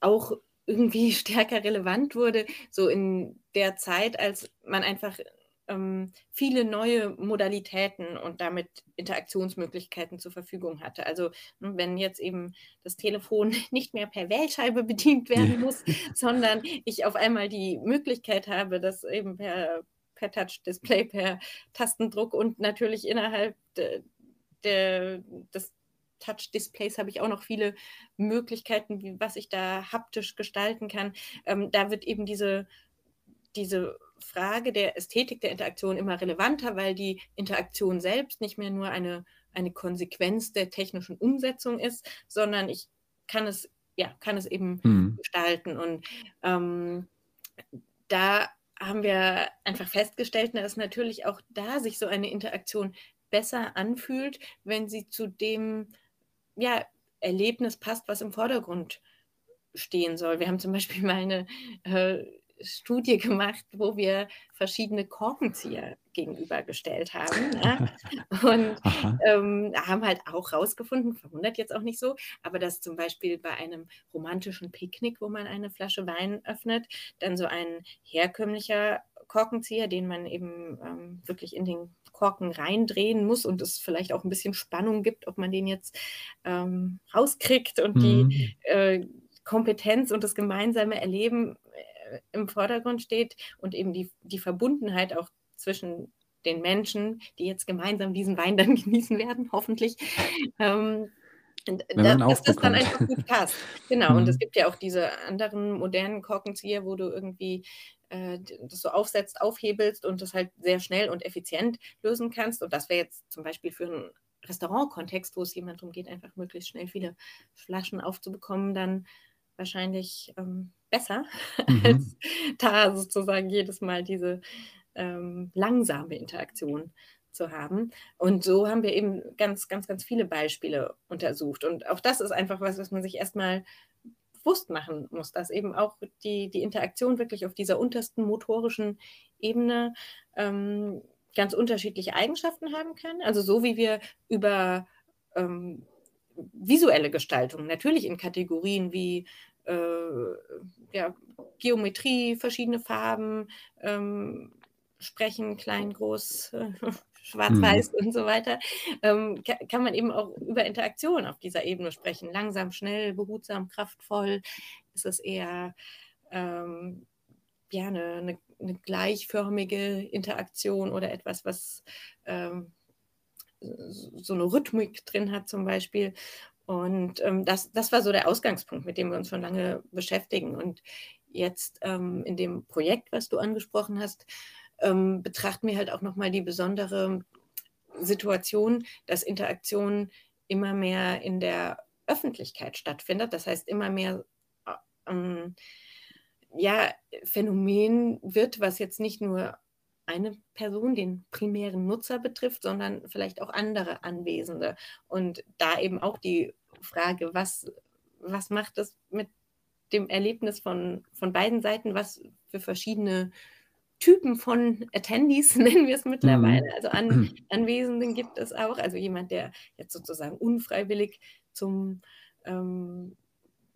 auch irgendwie (laughs) stärker relevant wurde, so in der Zeit, als man einfach ähm, viele neue Modalitäten und damit Interaktionsmöglichkeiten zur Verfügung hatte. Also hm, wenn jetzt eben das Telefon (laughs) nicht mehr per Wählscheibe bedient werden muss, sondern ich auf einmal die Möglichkeit habe, das eben per, per Touch-Display, per Tastendruck und natürlich innerhalb de, de, des Touch-Displays habe ich auch noch viele Möglichkeiten, wie, was ich da haptisch gestalten kann. Ähm, da wird eben diese, diese Frage der Ästhetik der Interaktion immer relevanter, weil die Interaktion selbst nicht mehr nur eine, eine Konsequenz der technischen Umsetzung ist, sondern ich kann es, ja, kann es eben mhm. gestalten. Und ähm, da haben wir einfach festgestellt, dass natürlich auch da sich so eine Interaktion besser anfühlt, wenn sie zu dem ja, Erlebnis passt, was im Vordergrund stehen soll. Wir haben zum Beispiel mal eine äh, Studie gemacht, wo wir verschiedene Korkenzieher gegenübergestellt haben. Ne? (laughs) Und ähm, haben halt auch rausgefunden, verwundert jetzt auch nicht so, aber dass zum Beispiel bei einem romantischen Picknick, wo man eine Flasche Wein öffnet, dann so ein herkömmlicher Korkenzieher, den man eben ähm, wirklich in den Korken reindrehen muss und es vielleicht auch ein bisschen Spannung gibt, ob man den jetzt ähm, rauskriegt und mhm. die äh, Kompetenz und das gemeinsame Erleben äh, im Vordergrund steht und eben die, die Verbundenheit auch zwischen den Menschen, die jetzt gemeinsam diesen Wein dann (laughs) genießen werden, hoffentlich. Ähm, da, dass das dann einfach gut passt. Genau, mhm. und es gibt ja auch diese anderen modernen Korkenzieher, wo du irgendwie äh, das so aufsetzt, aufhebelst und das halt sehr schnell und effizient lösen kannst. Und das wäre jetzt zum Beispiel für einen Restaurant-Kontext, wo es jemand darum geht, einfach möglichst schnell viele Flaschen aufzubekommen, dann wahrscheinlich ähm, besser, (laughs) mhm. als da sozusagen jedes Mal diese ähm, langsame Interaktion zu haben. Und so haben wir eben ganz, ganz, ganz viele Beispiele untersucht. Und auch das ist einfach was, was man sich erstmal bewusst machen muss, dass eben auch die, die Interaktion wirklich auf dieser untersten motorischen Ebene ähm, ganz unterschiedliche Eigenschaften haben kann. Also so wie wir über ähm, visuelle Gestaltung, natürlich in Kategorien wie ja, Geometrie, verschiedene Farben ähm, sprechen, klein, groß, äh, (laughs) schwarz-weiß mhm. und so weiter, ähm, kann man eben auch über Interaktion auf dieser Ebene sprechen. Langsam, schnell, behutsam, kraftvoll. Ist es eher ähm, ja, eine, eine, eine, gleichförmige Interaktion oder etwas, was ähm, so eine Rhythmik drin hat zum Beispiel. Und ähm, das, das war so der Ausgangspunkt, mit dem wir uns schon lange beschäftigen. Und jetzt ähm, in dem Projekt, was du angesprochen hast, ähm, betrachten wir halt auch nochmal die besondere Situation, dass Interaktion immer mehr in der Öffentlichkeit stattfindet. Das heißt, immer mehr äh, ähm, ja, Phänomen wird, was jetzt nicht nur eine Person, den primären Nutzer betrifft, sondern vielleicht auch andere Anwesende. Und da eben auch die Frage, was, was macht das mit dem Erlebnis von, von beiden Seiten, was für verschiedene Typen von Attendees, (laughs) nennen wir es mittlerweile. Mhm. Also an, (clears throat) Anwesenden gibt es auch. Also jemand, der jetzt sozusagen unfreiwillig zum ähm,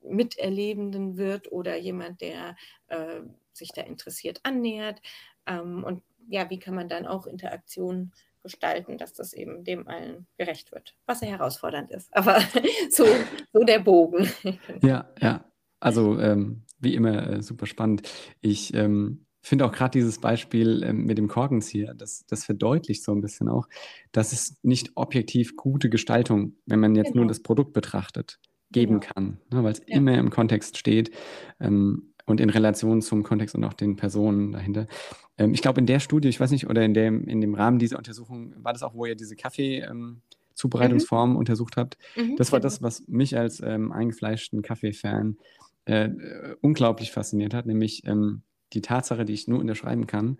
Miterlebenden wird oder jemand, der äh, sich da interessiert annähert. Ähm, und ja, wie kann man dann auch Interaktionen gestalten, dass das eben dem allen gerecht wird, was ja herausfordernd ist. Aber (laughs) so, so der Bogen. Ja, ja. Also ähm, wie immer äh, super spannend. Ich ähm, finde auch gerade dieses Beispiel ähm, mit dem Korkenzieher, das, das verdeutlicht so ein bisschen auch, dass es nicht objektiv gute Gestaltung, wenn man jetzt genau. nur das Produkt betrachtet, geben genau. kann, ne, weil es ja. immer im Kontext steht ähm, und in Relation zum Kontext und auch den Personen dahinter. Ähm, ich glaube, in der Studie, ich weiß nicht, oder in dem, in dem Rahmen dieser Untersuchung, war das auch, wo ihr diese Kaffee- ähm, mhm. untersucht habt. Mhm, das war genau. das, was mich als ähm, eingefleischten Kaffee-Fan äh, äh, unglaublich fasziniert hat, nämlich ähm, die Tatsache, die ich nur unterschreiben kann,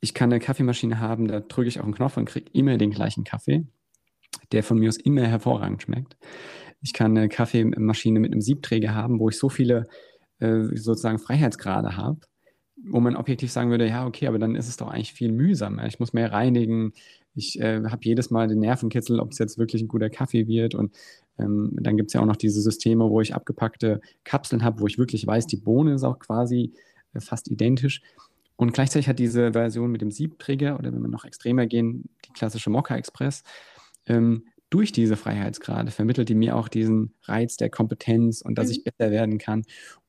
ich kann eine Kaffeemaschine haben, da drücke ich auf den Knopf und kriege immer den gleichen Kaffee, der von mir aus immer hervorragend schmeckt. Ich kann eine Kaffeemaschine mit einem Siebträger haben, wo ich so viele äh, sozusagen Freiheitsgrade habe, wo man objektiv sagen würde, ja, okay, aber dann ist es doch eigentlich viel mühsamer. Ich muss mehr reinigen. Ich äh, habe jedes Mal den Nervenkitzel, ob es jetzt wirklich ein guter Kaffee wird. Und ähm, dann gibt es ja auch noch diese Systeme, wo ich abgepackte Kapseln habe, wo ich wirklich weiß, die Bohne ist auch quasi fast identisch. Und gleichzeitig hat diese Version mit dem Siebträger oder wenn wir noch extremer gehen, die klassische Mokka Express, ähm, durch diese Freiheitsgrade vermittelt die mir auch diesen Reiz der Kompetenz und dass mhm. ich besser werden kann.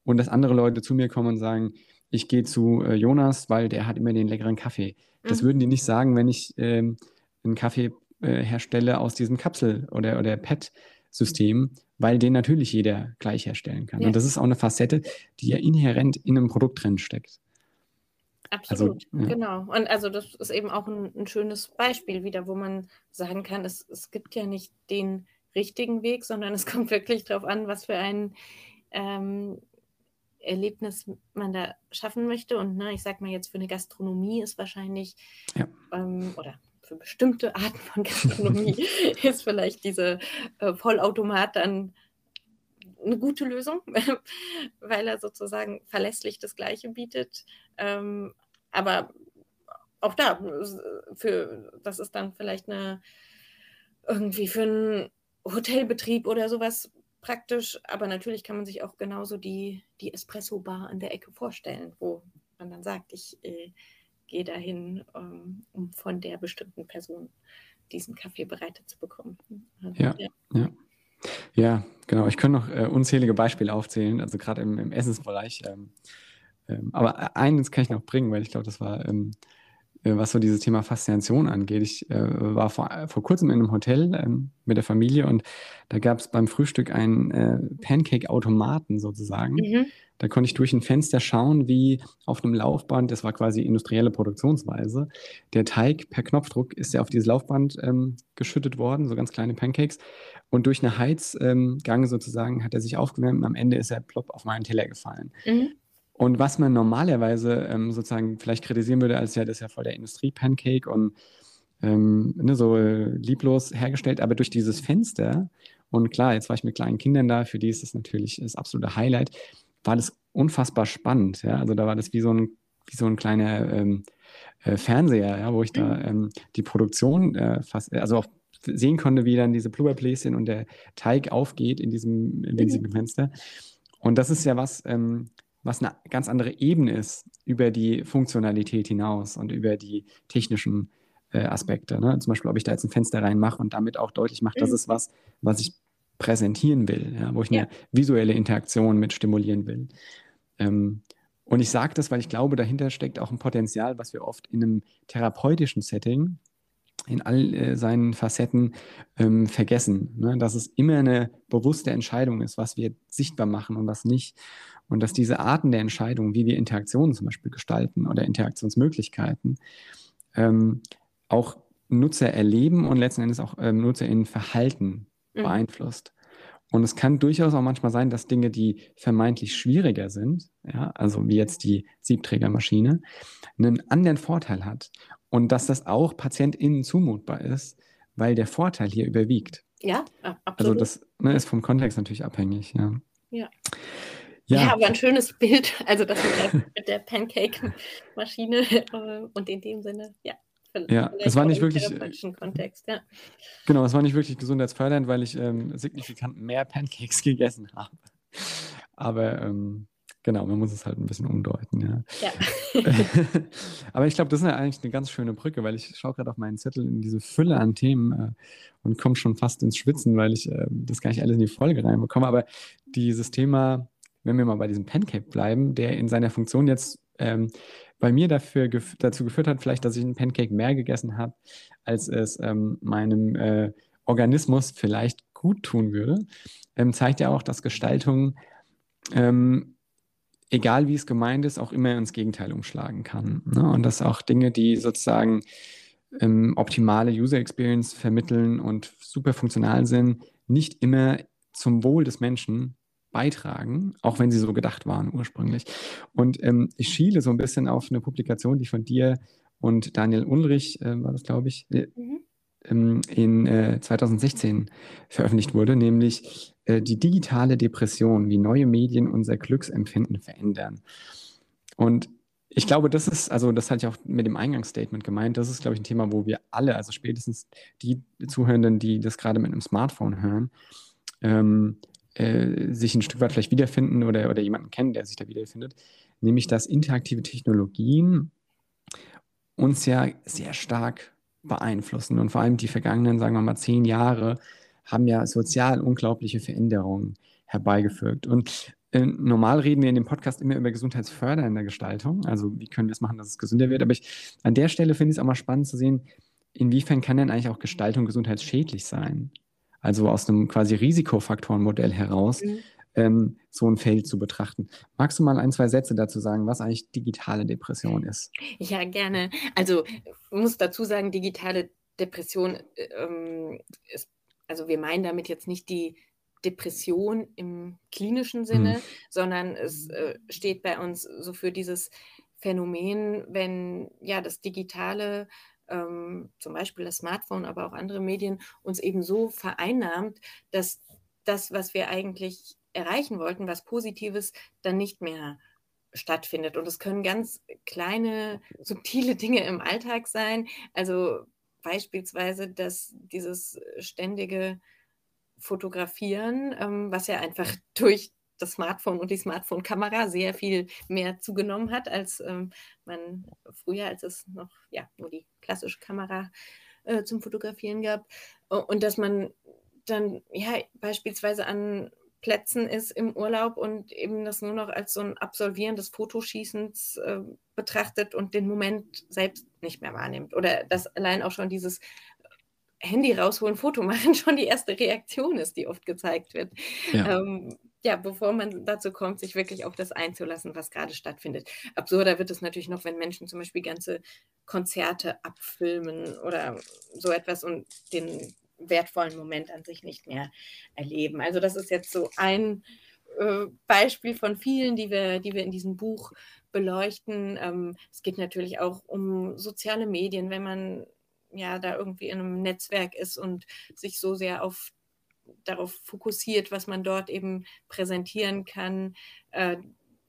Und dass andere Leute zu mir kommen und sagen, ich gehe zu äh, Jonas, weil der hat immer den leckeren Kaffee. Das mhm. würden die nicht sagen, wenn ich ähm, einen Kaffee äh, herstelle aus diesem Kapsel- oder, oder PET-System, weil den natürlich jeder gleich herstellen kann. Ja. Und das ist auch eine Facette, die ja inhärent in einem Produkt drin steckt. Absolut, also, ja. genau. Und also das ist eben auch ein, ein, schönes Beispiel wieder, wo man sagen kann, es, es gibt ja nicht den richtigen Weg, sondern es (laughs) kommt wirklich darauf an, was für ein ähm, Erlebnis man da schaffen möchte. Und ne, ich sage mal jetzt, für eine Gastronomie ist wahrscheinlich, ja. ähm, oder für bestimmte Arten von Gastronomie (laughs) ist vielleicht diese äh, Vollautomat dann eine gute Lösung, (laughs) weil er sozusagen verlässlich das Gleiche bietet. Ähm, aber auch da, für, das ist dann vielleicht eine irgendwie für einen Hotelbetrieb oder sowas praktisch, aber natürlich kann man sich auch genauso die, die Espresso-Bar an der Ecke vorstellen, wo man dann sagt, ich äh, gehe dahin, um, um, von der bestimmten Person diesen Kaffee bereitet zu bekommen. Also, ja, ja, ja. Ja, genau. Ich könnte noch äh, unzählige Beispiele aufzählen, also gerade im, im Essensbereich. Ähm, ähm, aber eines kann ich noch bringen, weil ich glaube, das war ähm, äh, was so dieses Thema Faszination angeht. Ich äh, war vor, vor kurzem in einem Hotel ähm, mit der Familie und da gab es beim Frühstück einen äh, Pancake-Automaten sozusagen. Mhm. Da konnte ich durch ein Fenster schauen, wie auf einem Laufband, das war quasi industrielle Produktionsweise, der Teig per Knopfdruck ist ja auf dieses Laufband ähm, geschüttet worden, so ganz kleine Pancakes. Und durch eine Heizgang ähm, sozusagen hat er sich aufgewärmt und am Ende ist er plopp auf meinen Teller gefallen. Mhm. Und was man normalerweise ähm, sozusagen vielleicht kritisieren würde, als ja, das ist ja voll der Industrie-Pancake und ähm, ne, so äh, lieblos hergestellt, aber durch dieses Fenster, und klar, jetzt war ich mit kleinen Kindern da, für die ist das natürlich das absolute Highlight, war das unfassbar spannend. Ja? Also da war das wie so ein, wie so ein kleiner ähm, äh, Fernseher, ja, wo ich da mhm. ähm, die Produktion äh, fast, also auch sehen konnte, wie dann diese Blubberbläschen und der Teig aufgeht in diesem winzigen mhm. Fenster. Und das ist ja was, ähm, was eine ganz andere Ebene ist über die Funktionalität hinaus und über die technischen äh, Aspekte. Ne? Zum Beispiel, ob ich da jetzt ein Fenster reinmache und damit auch deutlich mache, das mhm. ist was, was ich präsentieren will, ja? wo ich ja. eine visuelle Interaktion mit stimulieren will. Ähm, und ich sage das, weil ich glaube, dahinter steckt auch ein Potenzial, was wir oft in einem therapeutischen Setting in all äh, seinen Facetten ähm, vergessen. Ne? Dass es immer eine bewusste Entscheidung ist, was wir sichtbar machen und was nicht. Und dass diese Arten der Entscheidung, wie wir Interaktionen zum Beispiel gestalten oder Interaktionsmöglichkeiten, ähm, auch Nutzer erleben und letzten Endes auch ähm, Nutzer in Verhalten mhm. beeinflusst. Und es kann durchaus auch manchmal sein, dass Dinge, die vermeintlich schwieriger sind, ja, also wie jetzt die Siebträgermaschine, einen anderen Vorteil hat. Und dass das auch PatientInnen zumutbar ist, weil der Vorteil hier überwiegt. Ja, also absolut. Also das ne, ist vom Kontext natürlich abhängig, ja. Ja. Ja. ja, aber ein schönes Bild, also das mit der, (laughs) mit der Pancake-Maschine äh, und in dem Sinne, ja. Ja, es war nicht wirklich. Kontext, ja. Genau, es war nicht wirklich gesundheitsfördernd, weil ich ähm, signifikant mehr Pancakes (laughs) gegessen habe. Aber ähm, genau, man muss es halt ein bisschen umdeuten, ja. ja. (laughs) Aber ich glaube, das ist ja eigentlich eine ganz schöne Brücke, weil ich schaue gerade auf meinen Zettel in diese Fülle an Themen äh, und komme schon fast ins Schwitzen, weil ich äh, das gar nicht alles in die Folge reinbekomme. Aber dieses Thema wenn wir mal bei diesem Pancake bleiben, der in seiner Funktion jetzt ähm, bei mir dafür gef dazu geführt hat, vielleicht, dass ich einen Pancake mehr gegessen habe, als es ähm, meinem äh, Organismus vielleicht gut tun würde, ähm, zeigt ja auch, dass Gestaltung, ähm, egal wie es gemeint ist, auch immer ins Gegenteil umschlagen kann. Ne? Und dass auch Dinge, die sozusagen ähm, optimale User Experience vermitteln und super funktional sind, nicht immer zum Wohl des Menschen beitragen, auch wenn sie so gedacht waren ursprünglich. Und ähm, ich schiele so ein bisschen auf eine Publikation, die von dir und Daniel Ulrich, äh, war das, glaube ich, äh, mhm. ähm, in äh, 2016 veröffentlicht wurde, nämlich äh, die digitale Depression, wie neue Medien unser Glücksempfinden verändern. Und ich glaube, das ist, also das hatte ich auch mit dem Eingangsstatement gemeint, das ist, glaube ich, ein Thema, wo wir alle, also spätestens die Zuhörenden, die das gerade mit einem Smartphone hören, ähm, äh, sich ein Stück weit vielleicht wiederfinden oder, oder jemanden kennen, der sich da wiederfindet, nämlich dass interaktive Technologien uns ja sehr stark beeinflussen. Und vor allem die vergangenen, sagen wir mal, zehn Jahre haben ja sozial unglaubliche Veränderungen herbeigefügt. Und äh, normal reden wir in dem Podcast immer über Gesundheitsförder in der Gestaltung. Also wie können wir es machen, dass es gesünder wird. Aber ich, an der Stelle finde ich es auch mal spannend zu sehen, inwiefern kann denn eigentlich auch Gestaltung gesundheitsschädlich sein? Also aus einem quasi Risikofaktorenmodell heraus. Mhm ähm, so ein Feld zu betrachten. Magst du mal ein, zwei Sätze dazu sagen, was eigentlich digitale Depression ist? Ja, gerne. Also ich muss dazu sagen, digitale Depression ähm, ist, also wir meinen damit jetzt nicht die Depression im klinischen Sinne, hm. sondern es äh, steht bei uns so für dieses Phänomen, wenn ja das Digitale ähm, zum Beispiel das Smartphone, aber auch andere Medien uns eben so vereinnahmt, dass das, was wir eigentlich erreichen wollten, was Positives, dann nicht mehr stattfindet. Und es können ganz kleine, subtile Dinge im Alltag sein. Also beispielsweise, dass dieses ständige Fotografieren, ähm, was ja einfach (laughs) durch das Smartphone und die Smartphone-Kamera sehr viel mehr zugenommen hat, als ähm, man früher, als es noch ja, nur die klassische Kamera äh, zum Fotografieren gab. Und dass man dann ja beispielsweise an Plätzen ist im Urlaub und eben das nur noch als so ein Absolvieren des Fotoschießens äh, betrachtet und den Moment selbst nicht mehr wahrnimmt. Oder dass allein auch schon dieses Handy rausholen, Foto machen (laughs) schon die erste Reaktion ist, die oft gezeigt wird. Ja. Ähm, ja, bevor man dazu kommt, sich wirklich auf das einzulassen, was gerade stattfindet. Absurder wird es natürlich noch, wenn Menschen zum Beispiel ganze Konzerte abfilmen oder so etwas und den wertvollen Moment an sich nicht mehr erleben. Also das ist jetzt so ein äh, Beispiel von vielen, die wir, die wir in diesem Buch beleuchten. Ähm, es geht natürlich auch um soziale Medien, wenn man ja da irgendwie in einem Netzwerk ist und sich so sehr auf darauf fokussiert, was man dort eben präsentieren kann, äh,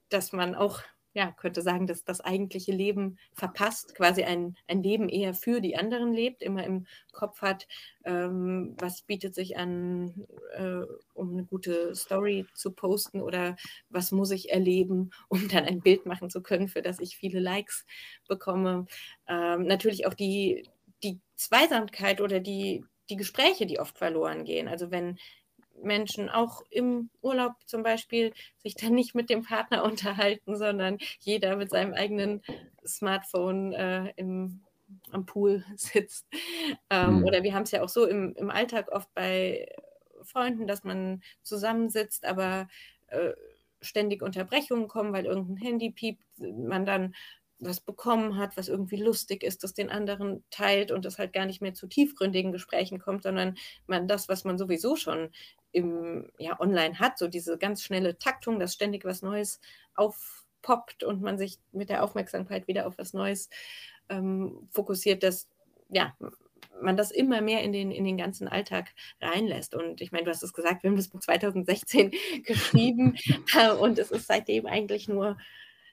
dass man auch ja, könnte sagen, dass das eigentliche Leben verpasst, quasi ein, ein Leben eher für die anderen lebt, immer im Kopf hat, ähm, was bietet sich an, äh, um eine gute Story zu posten oder was muss ich erleben, (laughs) um dann ein Bild machen zu können, für das ich viele Likes bekomme. Ähm, natürlich auch die, die Zweisamkeit oder die, die Gespräche, die oft verloren gehen. Also wenn Menschen auch im Urlaub zum Beispiel sich dann nicht mit dem Partner (laughs) unterhalten, sondern jeder mit seinem eigenen Smartphone äh, im, am Pool (laughs) sitzt. Ähm, mhm. Oder wir haben es ja auch so im, im Alltag oft bei Freunden, dass man zusammensitzt, aber äh, ständig Unterbrechungen kommen, weil irgendein Handy piept, man dann was bekommen hat, was irgendwie lustig ist, das den anderen teilt und das halt gar nicht mehr zu tiefgründigen Gesprächen kommt, sondern man das, was man sowieso schon im, ja, online hat, so diese ganz schnelle Taktung, dass ständig was Neues aufpoppt und man sich mit der Aufmerksamkeit wieder auf was Neues ähm, fokussiert, dass ja, man das immer mehr in den, in den ganzen Alltag reinlässt. Und ich meine, du hast es gesagt, wir haben das Buch 2016 (laughs) geschrieben (laughs) äh, und es ist seitdem eigentlich nur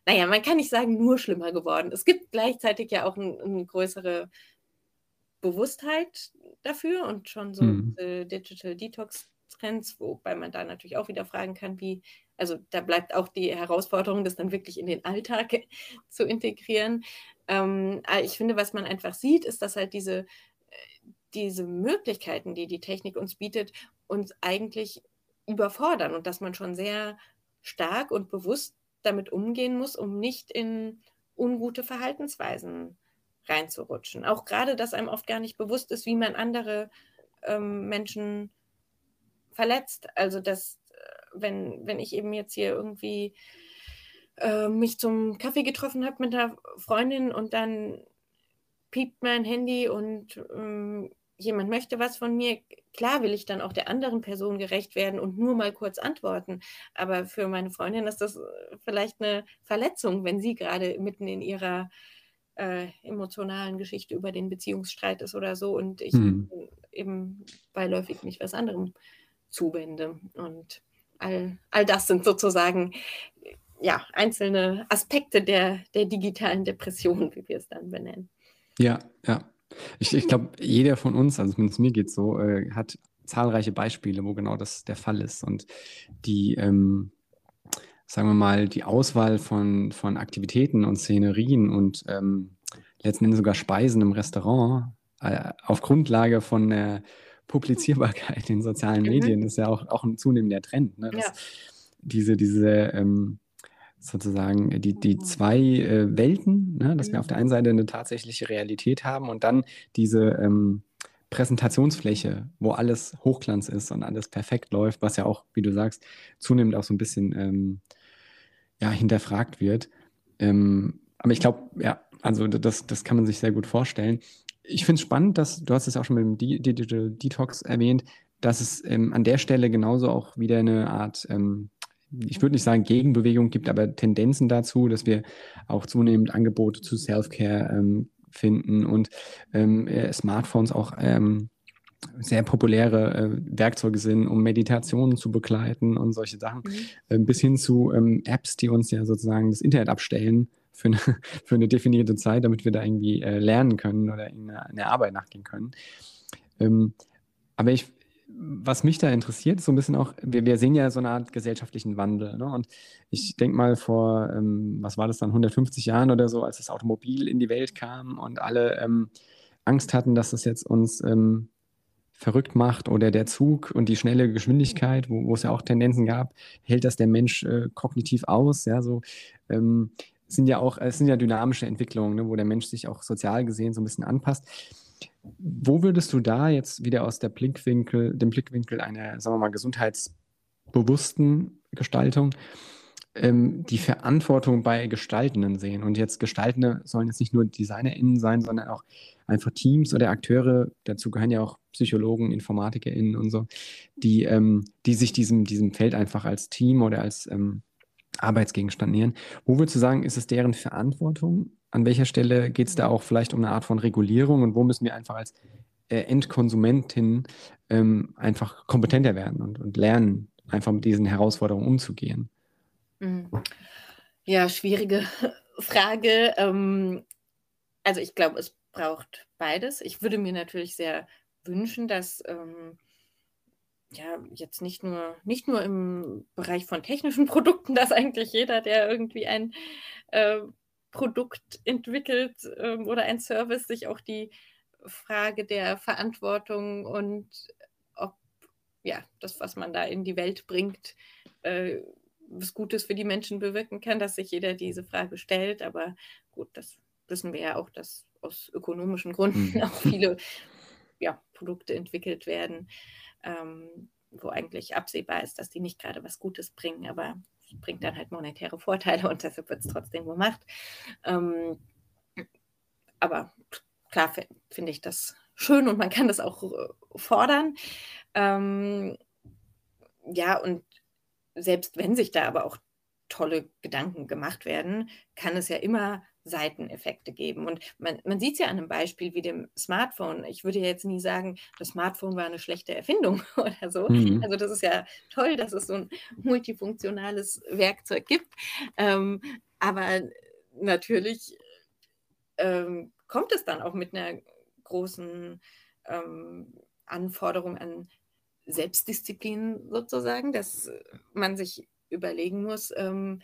naja, man kann nicht sagen, nur schlimmer geworden. Es gibt gleichzeitig ja auch eine ein größere Bewusstheit dafür und schon so mhm. Digital Detox Trends, wobei man da natürlich auch wieder fragen kann, wie, also da bleibt auch die Herausforderung, das dann wirklich in den Alltag (laughs) zu integrieren. Ähm, ich finde, was man einfach sieht, ist, dass halt diese, äh, diese Möglichkeiten, die die Technik uns bietet, uns eigentlich überfordern und dass man schon sehr stark und bewusst damit umgehen muss, um nicht in ungute Verhaltensweisen reinzurutschen. Auch gerade, dass einem oft gar nicht bewusst ist, wie man andere ähm, Menschen verletzt. Also, dass, äh, wenn, wenn ich eben jetzt hier irgendwie äh, mich zum Kaffee getroffen habe mit einer Freundin und dann piept mein Handy und ähm, jemand möchte was von mir, klar will ich dann auch der anderen Person gerecht werden und nur mal kurz antworten. Aber für meine Freundin ist das äh, vielleicht eine Verletzung, wenn sie gerade mitten in ihrer äh, emotionalen Geschichte über den Beziehungsstreit ist oder so und ich hm. eben beiläufig mich was anderem zuwende. Und all, all das sind sozusagen ja, einzelne Aspekte der, der digitalen Depression, (laughs) wie wir es dann benennen. Ja, ja. Ich, ich glaube, jeder von uns, also zumindest mir geht es so, äh, hat zahlreiche Beispiele, wo genau das der Fall ist. Und die, ähm, sagen wir mal, die Auswahl von, von Aktivitäten und Szenerien und ähm, letzten Endes sogar Speisen im Restaurant äh, auf Grundlage von der Publizierbarkeit in sozialen (laughs) mhm. Medien ist ja auch, auch ein zunehmender Trend. Ne? Ja. Diese, diese ähm, sozusagen die, die mhm. zwei äh, Welten, ne? dass wir auf der einen Seite eine tatsächliche Realität haben und dann diese ähm, Präsentationsfläche, wo alles Hochglanz ist und alles perfekt läuft, was ja auch, wie du sagst, zunehmend auch so ein bisschen ähm, ja, hinterfragt wird. Ähm, aber ich glaube, ja, also das, das kann man sich sehr gut vorstellen. Ich finde es spannend, dass, du hast es auch schon mit dem Digital Detox erwähnt, dass es ähm, an der Stelle genauso auch wieder eine Art ähm, ich würde nicht sagen Gegenbewegung gibt, aber Tendenzen dazu, dass wir auch zunehmend Angebote zu Self-Care ähm, finden und ähm, äh, Smartphones auch ähm, sehr populäre äh, Werkzeuge sind, um Meditationen zu begleiten und solche Sachen, mhm. äh, bis hin zu ähm, Apps, die uns ja sozusagen das Internet abstellen für eine, (laughs) für eine definierte Zeit, damit wir da irgendwie äh, lernen können oder in eine, Arbeit nachgehen können. Ähm, aber ich, was mich da interessiert, ist so ein bisschen auch, wir, wir sehen ja so eine Art gesellschaftlichen Wandel. Ne? Und ich denke mal vor, ähm, was war das dann, 150 Jahren oder so, als das Automobil in die Welt kam und alle ähm, Angst hatten, dass das jetzt uns ähm, verrückt macht oder der Zug und die schnelle Geschwindigkeit, wo, wo es ja auch Tendenzen gab, hält das der Mensch äh, kognitiv aus. Ja, so ähm, sind ja auch, es sind ja dynamische Entwicklungen, ne, wo der Mensch sich auch sozial gesehen so ein bisschen anpasst. Wo würdest du da jetzt wieder aus der Blickwinkel, dem Blickwinkel einer, sagen wir mal, gesundheitsbewussten Gestaltung ähm, die Verantwortung bei Gestaltenden sehen? Und jetzt Gestaltende sollen jetzt nicht nur DesignerInnen sein, sondern auch einfach Teams oder Akteure, dazu gehören ja auch Psychologen, InformatikerInnen und so, die, ähm, die sich diesem, diesem Feld einfach als Team oder als ähm, Arbeitsgegenstand nähern. Wo würdest du sagen, ist es deren Verantwortung? An welcher Stelle geht es da auch vielleicht um eine Art von Regulierung und wo müssen wir einfach als äh, Endkonsumentin ähm, einfach kompetenter werden und, und lernen, einfach mit diesen Herausforderungen umzugehen? Mhm. Ja, schwierige (laughs) Frage. Ähm, also ich glaube, es braucht beides. Ich würde mir natürlich sehr wünschen, dass ähm, ja, jetzt nicht nur, nicht nur im Bereich von technischen (laughs) Produkten, dass eigentlich jeder, der irgendwie ein äh, Produkt entwickelt äh, oder ein Service, sich auch die Frage der Verantwortung und ob ja, das, was man da in die Welt bringt, äh, was Gutes für die Menschen bewirken kann, dass sich jeder diese Frage stellt. Aber gut, das wissen wir ja auch, dass aus ökonomischen Gründen mhm. (laughs) auch viele ja, Produkte entwickelt werden, ähm, wo eigentlich absehbar ist, dass die nicht gerade was Gutes bringen, aber bringt dann halt monetäre Vorteile und deshalb wird es trotzdem gemacht. Ähm, aber klar finde ich das schön und man kann das auch äh, fordern. Ähm, ja, und selbst wenn sich da aber auch tolle Gedanken gemacht werden, kann es ja immer Seiteneffekte geben. Und man, man sieht es ja an einem Beispiel wie dem Smartphone. Ich würde jetzt nie sagen, das Smartphone war eine schlechte Erfindung (laughs) oder so. Mhm. Also das ist ja toll, dass es so ein multifunktionales Werkzeug gibt. Ähm, aber natürlich ähm, kommt es dann auch mit einer großen ähm, Anforderung an Selbstdisziplin sozusagen, dass man sich überlegen muss, ähm,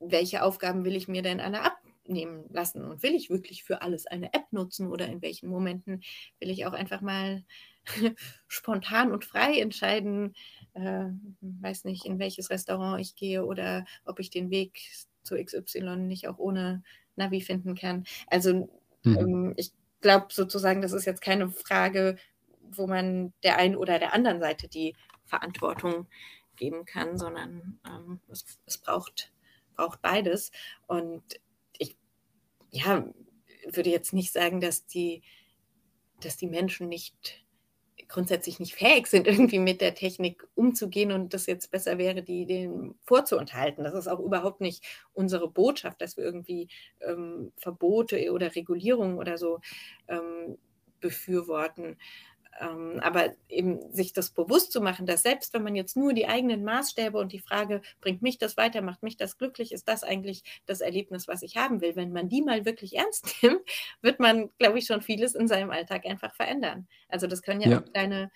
welche Aufgaben will ich mir denn alle abnehmen lassen und will ich wirklich für alles eine App nutzen oder in welchen Momenten will ich auch einfach mal (laughs) spontan und frei entscheiden, äh, weiß nicht, in welches Restaurant ich gehe oder ob ich den Weg zu XY nicht auch ohne Navi finden kann. Also mhm. ähm, ich glaube sozusagen, das ist jetzt keine Frage, wo man der einen oder der anderen Seite die Verantwortung geben kann, sondern ähm, es, es, braucht, braucht beides. Und ja, würde jetzt nicht sagen, dass die, dass die Menschen nicht grundsätzlich nicht fähig sind, (laughs) irgendwie mit der Technik umzugehen und das jetzt besser wäre, die denen vorzuenthalten. Das ist auch überhaupt nicht unsere Botschaft, dass wir irgendwie ähm, Verbote oder Regulierungen oder so ähm, befürworten. Ähm, aber eben sich das bewusst zu machen, dass selbst wenn man jetzt nur die eigenen Maßstäbe und die Frage, bringt mich das weiter, macht mich das glücklich, ist das eigentlich das Erlebnis, was ich haben will, wenn man die mal wirklich ernst (laughs) nimmt, wird man, glaube ich, schon vieles in seinem Alltag einfach verändern. Also das können ja, ja. auch kleine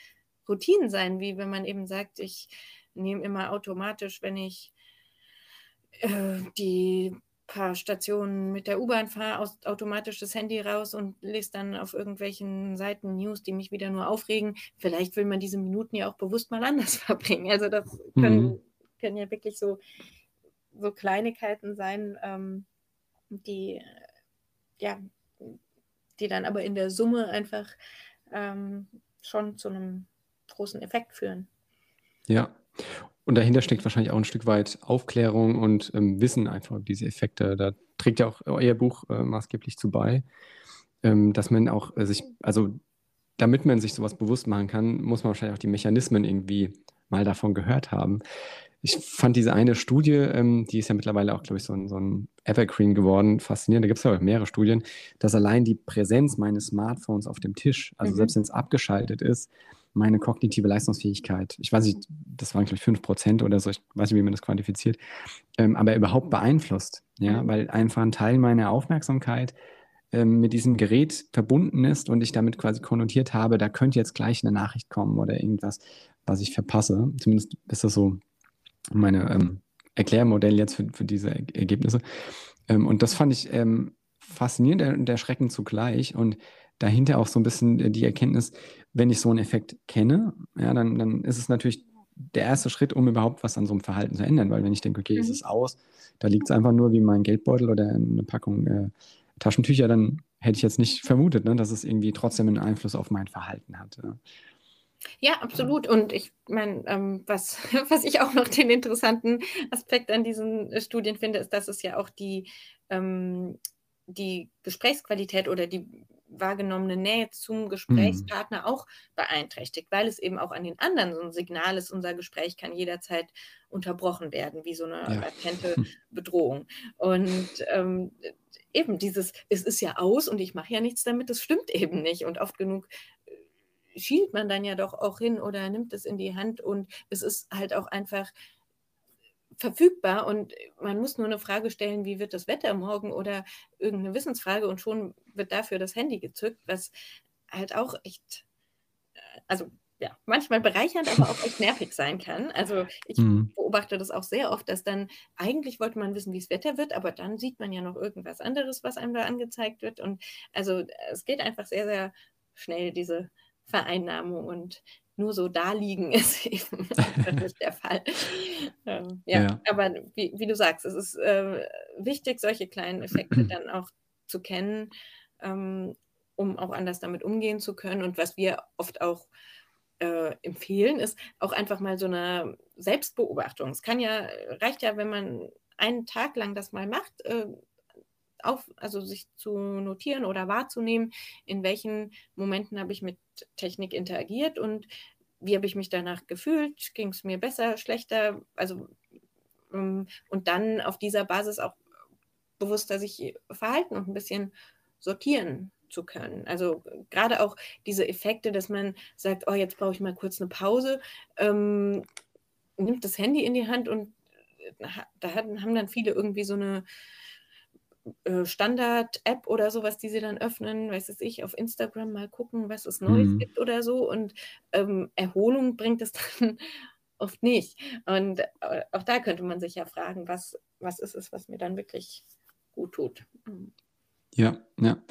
Routinen sein, wie wenn man eben sagt, ich nehme immer automatisch, wenn ich äh, die paar Stationen mit der U-Bahn fahre, automatisch das Handy raus und lese dann auf irgendwelchen Seiten News, die mich wieder nur aufregen. Vielleicht will man diese Minuten ja auch bewusst mal anders (laughs) verbringen. Also das können, mhm. können ja wirklich so, so Kleinigkeiten sein, ähm, die ja, die dann aber in der Summe einfach ähm, schon zu einem großen Effekt führen. Ja, und dahinter steckt wahrscheinlich auch ein Stück weit Aufklärung und ähm, Wissen einfach diese Effekte. Da trägt ja auch euer Buch äh, maßgeblich zu bei, ähm, dass man auch äh, sich, also damit man sich sowas bewusst machen kann, muss man wahrscheinlich auch die Mechanismen irgendwie mal davon gehört haben. Ich fand diese eine Studie, ähm, die ist ja mittlerweile auch, glaube ich, so ein, so ein Evergreen geworden, faszinierend. Da gibt es ja auch mehrere Studien, dass allein die Präsenz meines Smartphones auf dem Tisch, also mhm. selbst wenn es abgeschaltet ist, meine kognitive Leistungsfähigkeit, ich weiß nicht, das waren, glaube ich, 5% oder so, ich weiß nicht, wie man das quantifiziert, ähm, aber überhaupt beeinflusst. Ja, mhm. weil einfach ein Teil meiner Aufmerksamkeit ähm, mit diesem Gerät verbunden ist und ich damit quasi konnotiert habe, da könnte jetzt gleich eine Nachricht kommen oder irgendwas, was ich verpasse. Zumindest ist das so meine ähm, Erklärmodell jetzt für, für diese Ergebnisse. Ähm, und das fand ich ähm, faszinierend und erschreckend zugleich. Und dahinter auch so ein bisschen die Erkenntnis, wenn ich so einen Effekt kenne, ja, dann, dann ist es natürlich der erste Schritt, um überhaupt was an so einem Verhalten zu ändern. Weil wenn ich denke, okay, mhm. ist es aus, da liegt es einfach nur wie mein Geldbeutel oder eine Packung äh, Taschentücher, dann hätte ich jetzt nicht vermutet, ne, dass es irgendwie trotzdem einen Einfluss auf mein Verhalten hat. Ja. Ja, absolut. Und ich meine, ähm, was, (laughs) was ich auch noch den interessanten Aspekt an diesen äh, Studien finde, ist, dass es ja auch die, ähm, die Gesprächsqualität oder die wahrgenommene Nähe zum mhm. Gesprächspartner mhm. auch beeinträchtigt, weil es eben auch an den anderen so ein Signal ist, unser Gespräch kann jederzeit unterbrochen werden, wie so eine ja. latente Bedrohung. Und ähm, eben dieses, es ist ja aus und ich mache ja nichts damit, das stimmt eben nicht. Und oft genug schielt man dann ja doch auch hin oder nimmt es in die Hand und es ist halt auch einfach verfügbar und man muss nur eine Frage stellen, wie wird das Wetter morgen oder irgendeine Wissensfrage und schon wird dafür das Handy gezückt, was halt auch echt, äh, also ja, manchmal bereichernd, aber auch echt nervig sein kann. Also ich mhm. beobachte das auch sehr oft, dass dann eigentlich wollte man wissen, wie das Wetter wird, aber dann sieht man ja noch irgendwas anderes, was einem da angezeigt wird. Und also es geht einfach sehr, sehr schnell, diese Vereinnahmung und nur so da liegen (laughs) ist eben (laughs) nicht der Fall. Ähm, ja, ja, aber wie, wie, du sagst, es ist äh, wichtig, solche kleinen Effekte (clears throat) dann auch zu kennen, ähm, um auch anders damit umgehen zu können. Und was wir oft auch äh, empfehlen, ist auch einfach mal so eine Selbstbeobachtung. Es kann ja, reicht ja, wenn man einen Tag lang das mal macht, äh, auf, also sich zu notieren oder wahrzunehmen, in welchen Momenten habe ich mit Technik interagiert und wie habe ich mich danach gefühlt, ging es mir besser, schlechter, also ähm, und dann auf dieser Basis auch bewusster sich verhalten und ein bisschen sortieren zu können. Also gerade auch diese Effekte, dass man sagt, oh, jetzt brauche ich mal kurz eine Pause, ähm, nimmt das Handy in die Hand und äh, da haben dann viele irgendwie so eine Standard-App oder sowas, die sie dann öffnen, weiß es ich, auf Instagram mal gucken, was es Neues mhm. gibt oder so. Und ähm, Erholung bringt es (laughs) dann oft nicht. Und äh, auch da könnte man sich ja fragen, was, was ist es, was mir dann wirklich gut tut. Mhm. Ja, ja.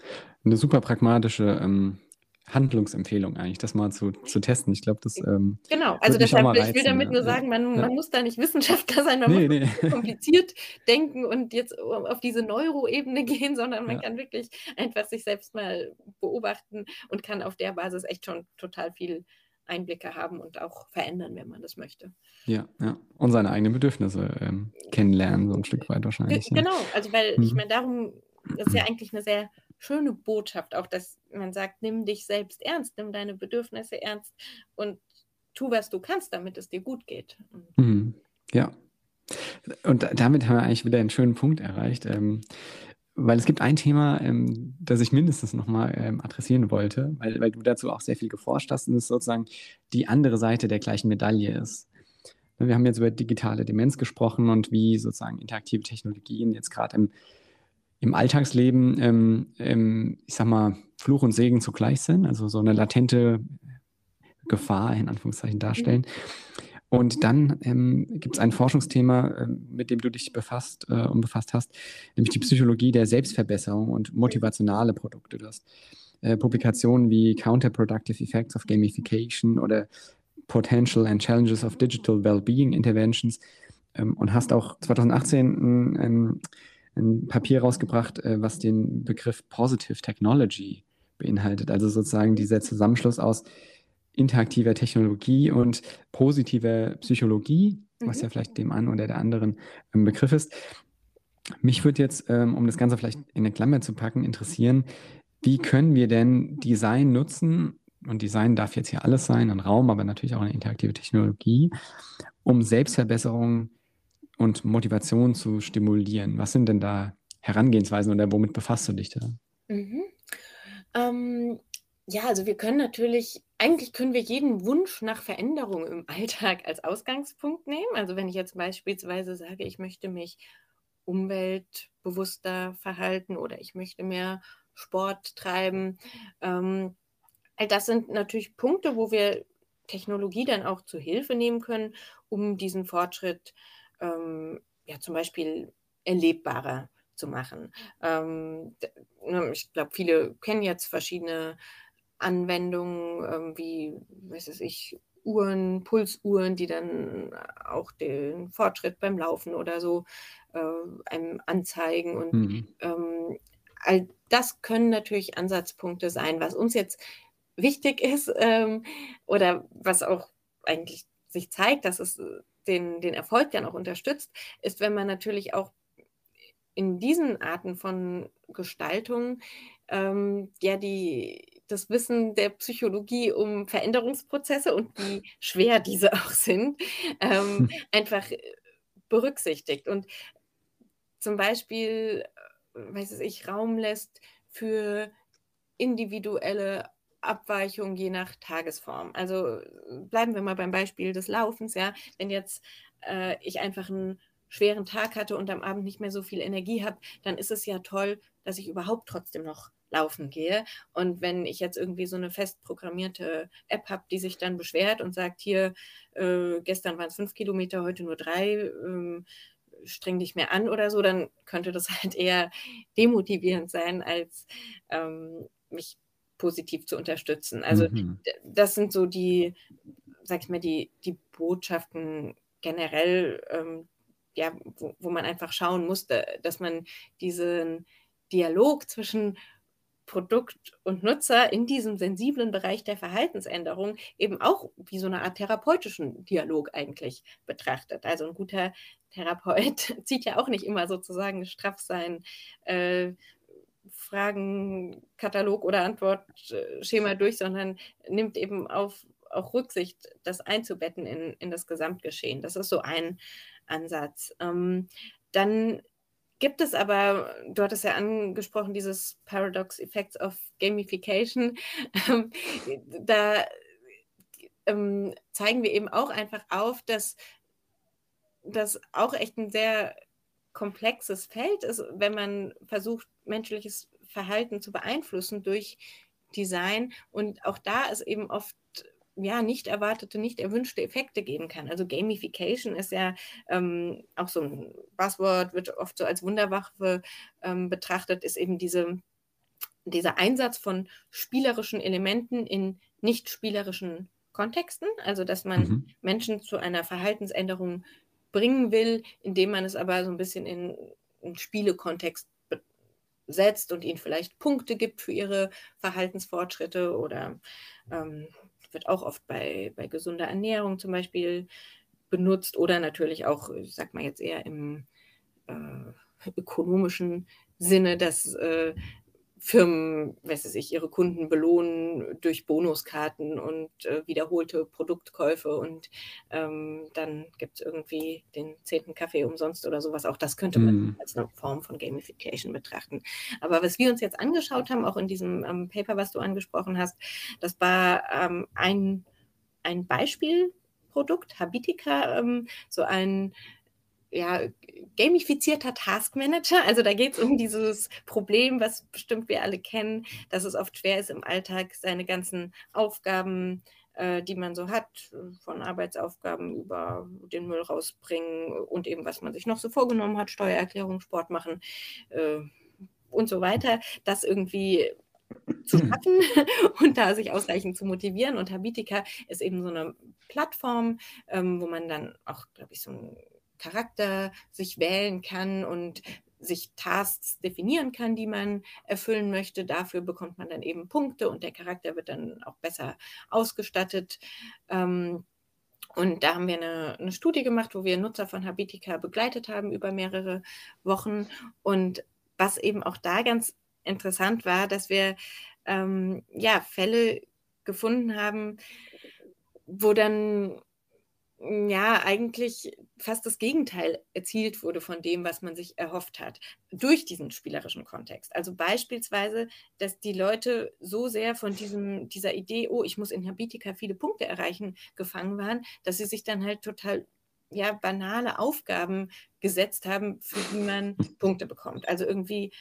Eine super pragmatische ähm, Handlungsempfehlung eigentlich, das mal zu, zu testen. Ich glaube, das ähm, Genau, also deshalb, reizen, ich will damit ja. nur sagen, man, ja. man muss da nicht Wissenschaftler sein, man nee, muss nee. kompliziert denken und jetzt auf diese Neuroebene (laughs) gehen, sondern man ja. kann wirklich einfach sich selbst mal beobachten und kann auf der Basis echt schon total viel Einblicke haben und auch verändern, wenn man das möchte. Ja, ja. Und seine eigenen Bedürfnisse ähm, kennenlernen, so ein Stück weit wahrscheinlich. Genau, also weil mhm. ich meine, darum, das ist ja eigentlich eine sehr schöne Botschaft, auch dass man sagt, nimm dich selbst ernst, nimm deine Bedürfnisse ernst und tu, was du kannst, damit es dir gut geht. Mhm. Ja. Und damit haben wir eigentlich wieder einen schönen Punkt erreicht. Ähm, weil es gibt ein Thema, ähm, das ich mindestens nochmal ähm, adressieren wollte, weil, weil du dazu auch sehr viel geforscht hast und es sozusagen die andere Seite der gleichen Medaille ist. Wir haben jetzt über digitale Demenz gesprochen und wie sozusagen interaktive Technologien jetzt gerade im im Alltagsleben, ähm, ähm, ich sag mal, Fluch und Segen zugleich sind, also so eine latente Gefahr in Anführungszeichen darstellen. Und dann ähm, gibt es ein Forschungsthema, äh, mit dem du dich befasst äh, und befasst hast, nämlich die Psychologie der Selbstverbesserung und motivationale Produkte. Du hast äh, Publikationen wie Counterproductive Effects of Gamification oder Potential and Challenges of Digital Wellbeing Interventions ähm, und hast auch 2018 ein, ein, ein Papier rausgebracht, äh, was den Begriff Positive Technology beinhaltet. Also sozusagen dieser Zusammenschluss aus interaktiver Technologie und positiver Psychologie, mhm. was ja vielleicht dem einen oder der anderen ein Begriff ist. Mich würde jetzt, ähm, um das Ganze vielleicht in eine Klammer zu packen, interessieren, wie können wir denn Design nutzen? Und Design darf jetzt hier alles sein, ein Raum, aber natürlich auch eine interaktive Technologie, um Selbstverbesserung und Motivation zu stimulieren. Was sind denn da Herangehensweisen oder womit befasst du dich da? Mhm. Ähm, ja, also wir können natürlich, eigentlich können wir jeden Wunsch nach Veränderung im (laughs) Alltag als Ausgangspunkt nehmen. Also wenn ich jetzt beispielsweise sage, ich möchte mich umweltbewusster verhalten oder ich möchte mehr Sport treiben. Ähm, all das sind natürlich Punkte, wo wir Technologie dann auch zu Hilfe nehmen können, um diesen Fortschritt ähm, ja zum Beispiel erlebbarer zu machen. Ähm, ne, ich glaube, viele kennen jetzt verschiedene Anwendungen ähm, wie, weiß es ich, Uhren, Pulsuhren, die dann auch den Fortschritt beim Laufen oder so äh, einem anzeigen. Und mhm. ähm, all das können natürlich Ansatzpunkte sein. Was uns jetzt wichtig ist ähm, oder was auch eigentlich sich zeigt, dass es den, den Erfolg dann auch unterstützt, ist, wenn man natürlich auch in diesen Arten von Gestaltung ähm, ja die das Wissen der Psychologie um Veränderungsprozesse und wie schwer diese auch sind, ähm, hm. einfach äh, berücksichtigt und zum Beispiel, äh, weiß ich, Raum lässt für individuelle Abweichungen je nach Tagesform. Also bleiben wir mal beim Beispiel des Laufens, ja. Wenn jetzt äh, ich einfach einen schweren Tag hatte und am Abend nicht mehr so viel Energie habe, dann ist es ja toll, dass ich überhaupt trotzdem noch laufen gehe. Und wenn ich jetzt irgendwie so eine fest programmierte App habe, die sich dann beschwert und sagt, hier, äh, gestern waren es fünf Kilometer, heute nur drei, ähm, streng dich mehr an oder so, dann könnte das (laughs) halt eher demotivierend sein, als ähm, mich positiv zu unterstützen. Also mhm. das sind so die, sag ich mal, die, die Botschaften generell, ähm, ja, wo, wo man einfach schauen musste, dass man diesen Dialog zwischen Produkt und Nutzer in diesem sensiblen Bereich der Verhaltensänderung eben auch wie so eine Art therapeutischen Dialog eigentlich betrachtet. Also ein guter Therapeut (laughs) zieht ja auch nicht immer sozusagen straff sein äh, Fragenkatalog oder Antwortschema durch, sondern nimmt eben auf auch Rücksicht, das einzubetten in, in das Gesamtgeschehen. Das ist so ein Ansatz. Ähm, dann Gibt es aber, du hattest ja angesprochen, dieses Paradox Effects of Gamification. Ähm, da ähm, zeigen wir eben auch einfach auf, dass das auch echt ein sehr komplexes Feld ist, wenn man versucht, menschliches Verhalten zu beeinflussen durch Design. Und auch da ist eben oft ja, nicht erwartete, nicht erwünschte Effekte geben kann. Also Gamification ist ja ähm, auch so ein Buzzword, wird oft so als Wunderwaffe ähm, betrachtet, ist eben diese, dieser Einsatz von spielerischen Elementen in nicht spielerischen Kontexten, also dass man mhm. Menschen zu einer Verhaltensänderung bringen will, indem man es aber so ein bisschen in einen Spielekontext setzt und ihnen vielleicht Punkte gibt für ihre Verhaltensfortschritte oder ähm, wird auch oft bei, bei gesunder Ernährung zum Beispiel benutzt oder natürlich auch, ich sag mal jetzt eher im äh, ökonomischen Sinne, dass äh, Firmen, weiß ich, ihre Kunden belohnen durch Bonuskarten und äh, wiederholte Produktkäufe und ähm, dann gibt es irgendwie den zehnten Kaffee umsonst oder sowas. Auch das könnte man mm. als eine Form von Gamification betrachten. Aber was wir uns jetzt angeschaut haben, auch in diesem ähm, Paper, was du angesprochen hast, das war ähm, ein, ein Beispielprodukt, Habitica, ähm, so ein ja, gamifizierter Taskmanager. Also da geht es um dieses Problem, was bestimmt wir alle kennen, dass es oft schwer ist im Alltag, seine ganzen Aufgaben äh, die man so hat, von Arbeitsaufgaben über den Müll rausbringen und eben, was man sich noch so vorgenommen hat, Steuererklärung, Sport machen äh, und so weiter, das irgendwie zu schaffen (laughs) und da sich ausreichend zu motivieren. Und Habitica ist eben so eine Plattform, ähm, wo man dann auch, glaube ich, so einen Charakter sich wählen kann und sich Tasks definieren kann, die man erfüllen möchte. Dafür bekommt man dann eben Punkte und der Charakter wird dann auch besser ausgestattet. Ähm, und da haben wir eine, eine, Studie gemacht, wo wir Nutzer von Habitica begleitet haben über mehrere Wochen. Und was eben auch da ganz interessant war, dass wir ähm, ja, Fälle gefunden haben, wo dann ja eigentlich fast das Gegenteil erzielt wurde von dem, was man sich erhofft hat, durch diesen spielerischen Kontext. Also beispielsweise, dass die Leute so sehr von diesem, dieser Idee, oh, ich muss in Habitica viele Punkte erreichen, gefangen waren, dass sie sich dann halt total ja, banale Aufgaben gesetzt haben, für die man Punkte bekommt. Also irgendwie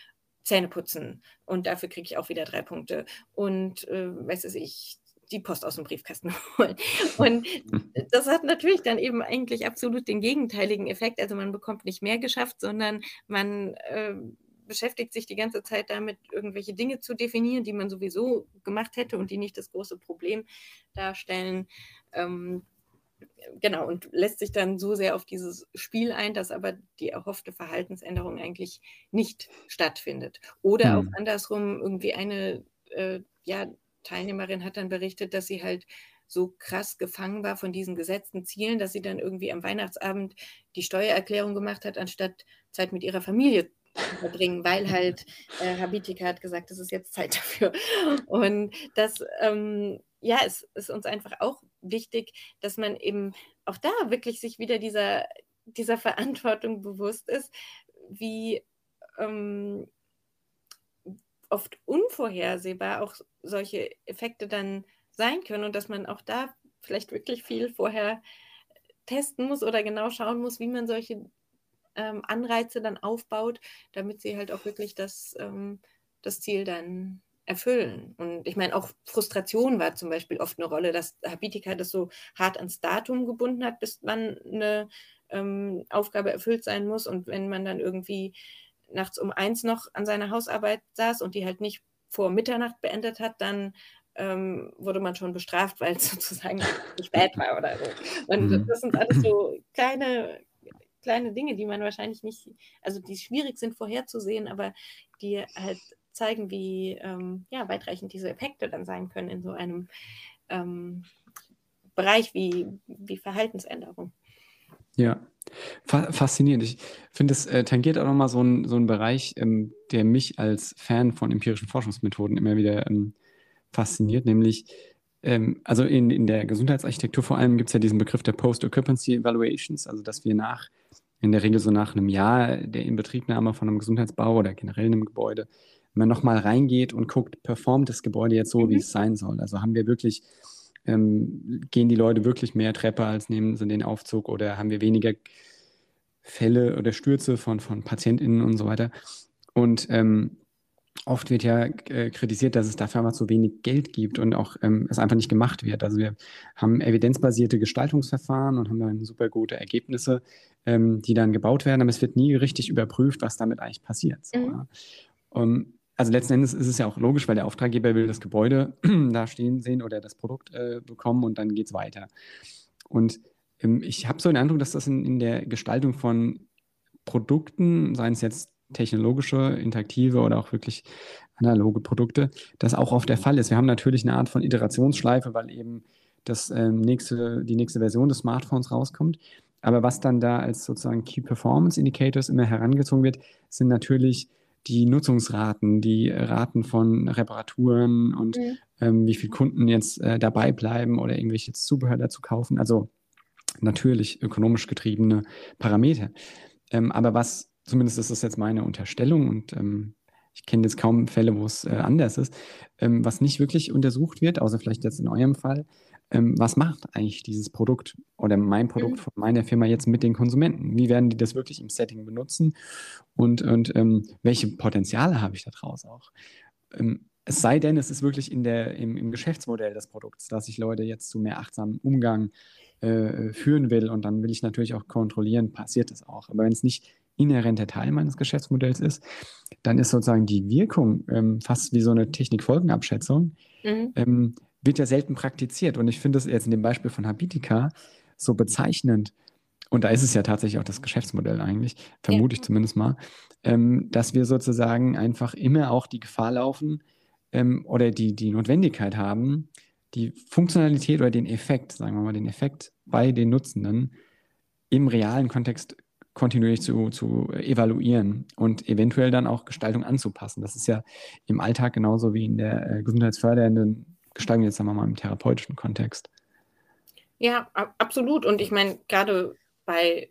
Zähne putzen und dafür kriege ich auch wieder drei Punkte. Und äh, weiß es ich, die Post aus dem Briefkasten (laughs) holen. Und das hat natürlich dann eben eigentlich absolut den gegenteiligen Effekt. Also man bekommt nicht mehr geschafft, sondern man äh, beschäftigt sich die ganze Zeit damit, irgendwelche Dinge zu definieren, die man sowieso gemacht hätte und die nicht das große Problem darstellen. Ähm, genau, und lässt sich dann so sehr auf dieses Spiel ein, dass aber die erhoffte Verhaltensänderung eigentlich nicht stattfindet. Oder mhm. auch andersrum, irgendwie eine äh, ja, Teilnehmerin hat dann berichtet, dass sie halt so krass gefangen war von diesen gesetzten Zielen, dass sie dann irgendwie am Weihnachtsabend die Steuererklärung gemacht hat, anstatt Zeit mit ihrer Familie zu verbringen, weil halt (laughs) äh, Habitica hat gesagt, es ist jetzt Zeit dafür. Und das, ähm, ja, es ist uns einfach auch wichtig, dass man eben auch da wirklich sich wieder dieser, dieser Verantwortung bewusst ist, wie ähm, oft unvorhersehbar auch solche Effekte dann sein können und dass man auch da vielleicht wirklich viel vorher testen muss oder genau schauen muss, wie man solche ähm, Anreize dann aufbaut, damit sie halt auch wirklich das, ähm, das Ziel dann erfüllen. Und ich meine, auch Frustration war zum Beispiel oft eine Rolle, dass Habitica das so hart ans Datum gebunden hat, bis wann eine ähm, Aufgabe erfüllt sein muss. Und wenn man dann irgendwie nachts um eins noch an seiner Hausarbeit saß und die halt nicht vor Mitternacht beendet hat, dann ähm, wurde man schon bestraft, weil es (laughs) sozusagen zu spät war oder so. Und mhm. das sind alles so kleine, kleine Dinge, die man wahrscheinlich nicht, also die schwierig sind vorherzusehen, aber die halt zeigen, wie ähm, ja, weitreichend diese Effekte dann sein können in so einem ähm, Bereich wie, wie Verhaltensänderung. Ja, faszinierend. Ich finde, es äh, tangiert auch nochmal so einen so Bereich, ähm, der mich als Fan von empirischen Forschungsmethoden immer wieder ähm, fasziniert, nämlich ähm, also in, in der Gesundheitsarchitektur vor allem gibt es ja diesen Begriff der Post-Occupancy Evaluations, also dass wir nach, in der Regel so nach einem Jahr der Inbetriebnahme von einem Gesundheitsbau oder generell einem Gebäude, wenn man nochmal reingeht und guckt, performt das Gebäude jetzt so, mhm. wie es sein soll? Also haben wir wirklich ähm, gehen die Leute wirklich mehr Treppe als nehmen sie den Aufzug oder haben wir weniger Fälle oder Stürze von, von PatientInnen und so weiter. Und ähm, oft wird ja äh, kritisiert, dass es dafür einfach zu wenig Geld gibt und auch ähm, es einfach nicht gemacht wird. Also wir haben evidenzbasierte Gestaltungsverfahren und haben dann super gute Ergebnisse, ähm, die dann gebaut werden, aber es wird nie richtig überprüft, was damit eigentlich passiert. So, mhm. ja. um, also letzten Endes ist es ja auch logisch, weil der Auftraggeber will das Gebäude (clears throat) da stehen sehen oder das Produkt äh, bekommen und dann geht es weiter. Und ähm, ich habe so den Eindruck, dass das in, in, der Gestaltung von Produkten, seien es jetzt technologische, interaktive oder auch wirklich analoge Produkte, das auch oft der Fall ist. Wir haben natürlich eine Art von Iterationsschleife, weil eben das ähm, nächste, die nächste Version des Smartphones rauskommt. Aber was dann da als sozusagen Key Performance Indicators immer herangezogen wird, sind natürlich die Nutzungsraten, die Raten von Reparaturen und mhm. ähm, wie viele Kunden jetzt äh, dabei bleiben oder irgendwelche Zubehör dazu kaufen. Also natürlich ökonomisch getriebene Parameter. Ähm, aber was, zumindest ist das jetzt meine Unterstellung und ähm, ich kenne jetzt kaum Fälle, wo es äh, anders ist, ähm, was nicht wirklich untersucht wird, außer vielleicht jetzt in eurem Fall, ähm, was macht eigentlich dieses Produkt oder mein Produkt mhm. von meiner Firma jetzt mit den Konsumenten? Wie werden die das wirklich im Setting benutzen und, und ähm, welche Potenziale habe ich daraus auch? Ähm, es sei denn, es ist wirklich in der, im, im Geschäftsmodell des Produkts, dass ich Leute jetzt zu mehr achtsamen Umgang äh, führen will und dann will ich natürlich auch kontrollieren, passiert das auch. Aber wenn es nicht inhärenter Teil meines Geschäftsmodells ist, dann ist sozusagen die Wirkung ähm, fast wie so eine Technikfolgenabschätzung, mhm. ähm, wird ja selten praktiziert. Und ich finde es jetzt in dem Beispiel von Habitica so bezeichnend, und da ist es ja tatsächlich auch das Geschäftsmodell eigentlich, vermute ja. ich zumindest mal, ähm, dass wir sozusagen einfach immer auch die Gefahr laufen ähm, oder die, die Notwendigkeit haben, die Funktionalität oder den Effekt, sagen wir mal, den Effekt bei den Nutzenden im realen Kontext kontinuierlich zu, zu evaluieren und eventuell dann auch Gestaltung anzupassen. Das ist ja im Alltag genauso wie in der äh, gesundheitsfördernden Gestaltung, jetzt sagen wir mal im therapeutischen Kontext. Ja, absolut. Und ich meine, gerade bei,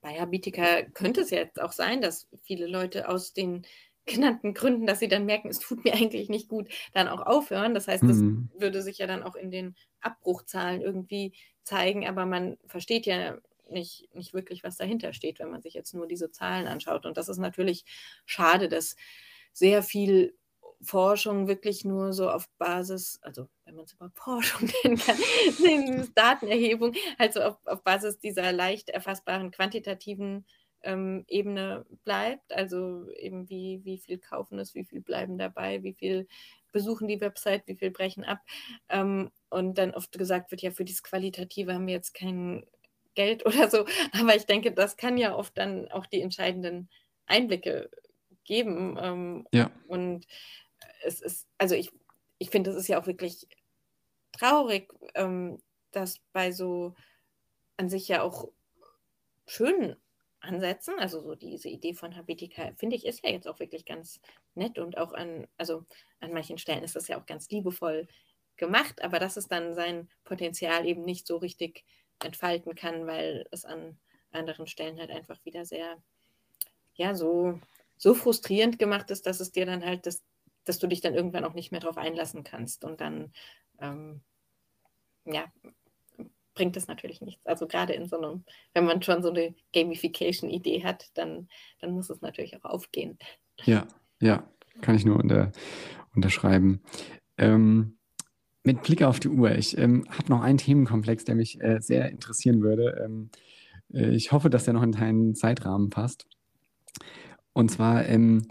bei Habitica könnte es jetzt auch sein, dass viele Leute aus den genannten Gründen, dass sie dann merken, es tut mir (laughs) eigentlich nicht gut, dann auch aufhören. Das heißt, das mhm. würde sich ja dann auch in den Abbruchzahlen irgendwie zeigen, aber man versteht ja nicht, nicht wirklich, was dahinter steht, wenn man sich jetzt nur diese Zahlen anschaut. Und das ist natürlich schade, dass sehr viel Forschung wirklich nur so auf Basis, also wenn man es überhaupt (laughs) Forschung nennen kann, Datenerhebung, also auf, auf Basis dieser leicht erfassbaren quantitativen ähm, Ebene bleibt. Also eben wie, wie viel kaufen es, wie viel bleiben dabei, wie viel besuchen die Website, wie viel brechen ab. Ähm, und dann oft gesagt wird, ja, für dieses Qualitative haben wir jetzt kein Geld (laughs) oder so. Aber ich denke, das kann ja oft dann auch die entscheidenden Einblicke geben. Ähm, ja. Und es ist, also ich, ich finde, es ist ja auch wirklich traurig, ähm, dass bei so an sich ja auch schönen Ansätzen. Also so diese Idee von Habitica, finde ich, ist ja jetzt auch wirklich ganz nett und auch an, also an manchen Stellen ist das ja auch ganz liebevoll gemacht, aber dass es dann sein Potenzial eben nicht so richtig entfalten kann, weil es an anderen Stellen halt einfach wieder sehr, ja, so, so frustrierend gemacht ist, dass es dir dann halt das, dass du dich dann irgendwann auch nicht mehr darauf einlassen kannst und dann, ähm, ja, bringt es natürlich nichts. Also gerade in so einem, wenn man schon so eine Gamification-Idee hat, dann, dann muss es natürlich auch aufgehen. Ja, ja, kann ich nur unter, unterschreiben. Ähm, mit Blick auf die Uhr, ich ähm, habe noch einen Themenkomplex, der mich äh, sehr interessieren würde. Ähm, äh, ich hoffe, dass der noch in deinen Zeitrahmen passt. Und zwar, ähm,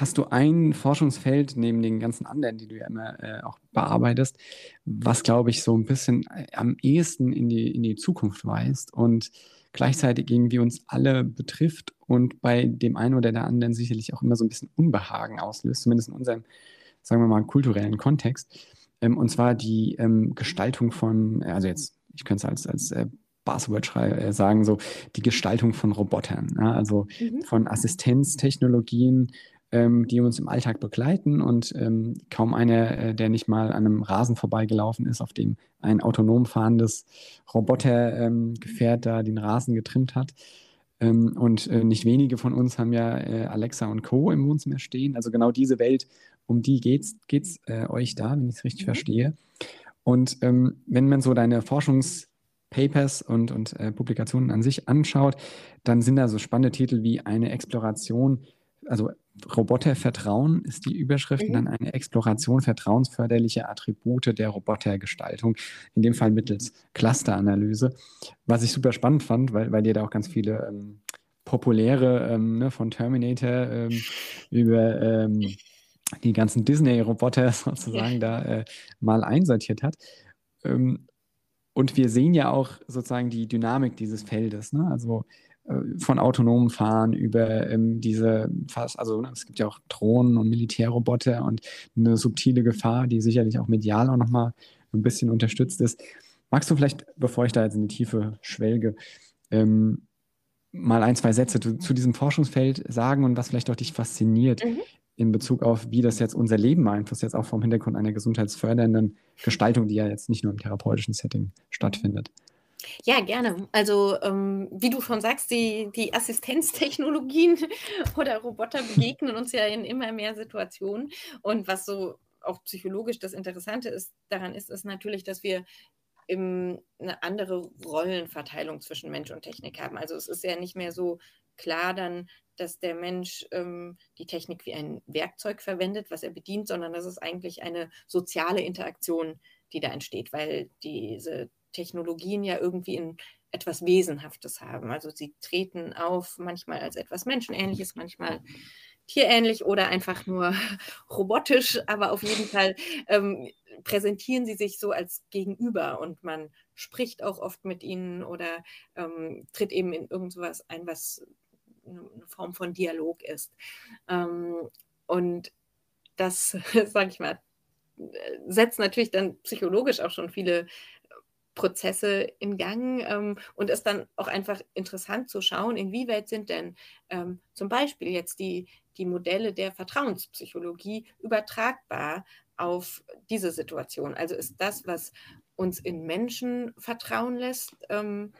hast du ein Forschungsfeld neben den ganzen anderen, die du ja immer äh, auch bearbeitest, was, glaube ich, so ein bisschen äh, am ehesten in die, in die Zukunft weist und gleichzeitig irgendwie uns alle betrifft und bei dem einen oder der anderen sicherlich auch immer so ein bisschen Unbehagen auslöst, zumindest in unserem, sagen wir mal, kulturellen Kontext. Ähm, und zwar die ähm, Gestaltung von, also jetzt, ich könnte es als, als äh, Buzzword äh, sagen, so die Gestaltung von Robotern, ja, also mhm. von Assistenztechnologien, ähm, die uns im Alltag begleiten und ähm, kaum einer, äh, der nicht mal an einem Rasen vorbeigelaufen ist, auf dem ein autonom fahrendes Robotergefährt ähm, da den Rasen getrimmt hat. Ähm, und äh, nicht wenige von uns haben ja äh, Alexa und Co. im Wohnzimmer stehen. Also genau diese Welt, um die geht's, geht's äh, euch da, wenn ich es richtig mhm. verstehe. Und ähm, wenn man so deine Forschungspapers und, und äh, Publikationen an sich anschaut, dann sind da so spannende Titel wie eine Exploration also Robotervertrauen ist die Überschrift, mhm. dann eine Exploration vertrauensförderlicher Attribute der Robotergestaltung, in dem Fall mittels Clusteranalyse, was ich super spannend fand, weil, weil ihr da auch ganz viele ähm, populäre ähm, ne, von Terminator ähm, über ähm, die ganzen Disney-Roboter (laughs) sozusagen da äh, mal einsortiert hat. Ähm, und wir sehen ja auch sozusagen die Dynamik dieses Feldes. Ne? Also von autonomen Fahren über ähm, diese, also ne, es gibt ja auch Drohnen und Militärroboter und eine subtile Gefahr, die sicherlich auch medial auch nochmal ein bisschen unterstützt ist. Magst du vielleicht, bevor ich da jetzt in die Tiefe schwelge, ähm, mal ein, zwei Sätze zu, zu, diesem Forschungsfeld sagen und was vielleicht auch dich fasziniert mhm. in Bezug auf, wie das jetzt unser Leben beeinflusst, jetzt auch vom Hintergrund einer gesundheitsfördernden Gestaltung, die ja jetzt nicht nur im therapeutischen Setting stattfindet? Ja, gerne. Also, ähm, wie du schon sagst, die, die Assistenztechnologien (laughs) oder Roboter begegnen uns ja in immer mehr Situationen. Und was so auch psychologisch das Interessante ist, daran ist, ist natürlich, dass wir im, eine andere Rollenverteilung zwischen Mensch und Technik haben. Also es ist ja nicht mehr so, klar dann, dass der Mensch ähm, die Technik wie ein Werkzeug verwendet, was er bedient, sondern das ist eigentlich eine soziale Interaktion, die da entsteht, weil diese Technologien ja irgendwie in etwas Wesenhaftes haben. Also sie treten auf manchmal als etwas Menschenähnliches, manchmal tierähnlich oder einfach nur (laughs) robotisch, aber auf jeden Fall ähm, präsentieren sie sich so als Gegenüber und man spricht auch oft mit ihnen oder ähm, tritt eben in irgendwas ein, was eine Form von Dialog ist. Ähm, und das, (laughs) sage ich mal, setzt natürlich dann psychologisch auch schon viele Prozesse in Gang ähm, und ist dann auch einfach interessant zu schauen, inwieweit sind denn ähm, zum Beispiel jetzt die, die Modelle der Vertrauenspsychologie übertragbar auf diese Situation. Also ist das, was uns in Menschen vertrauen lässt ähm,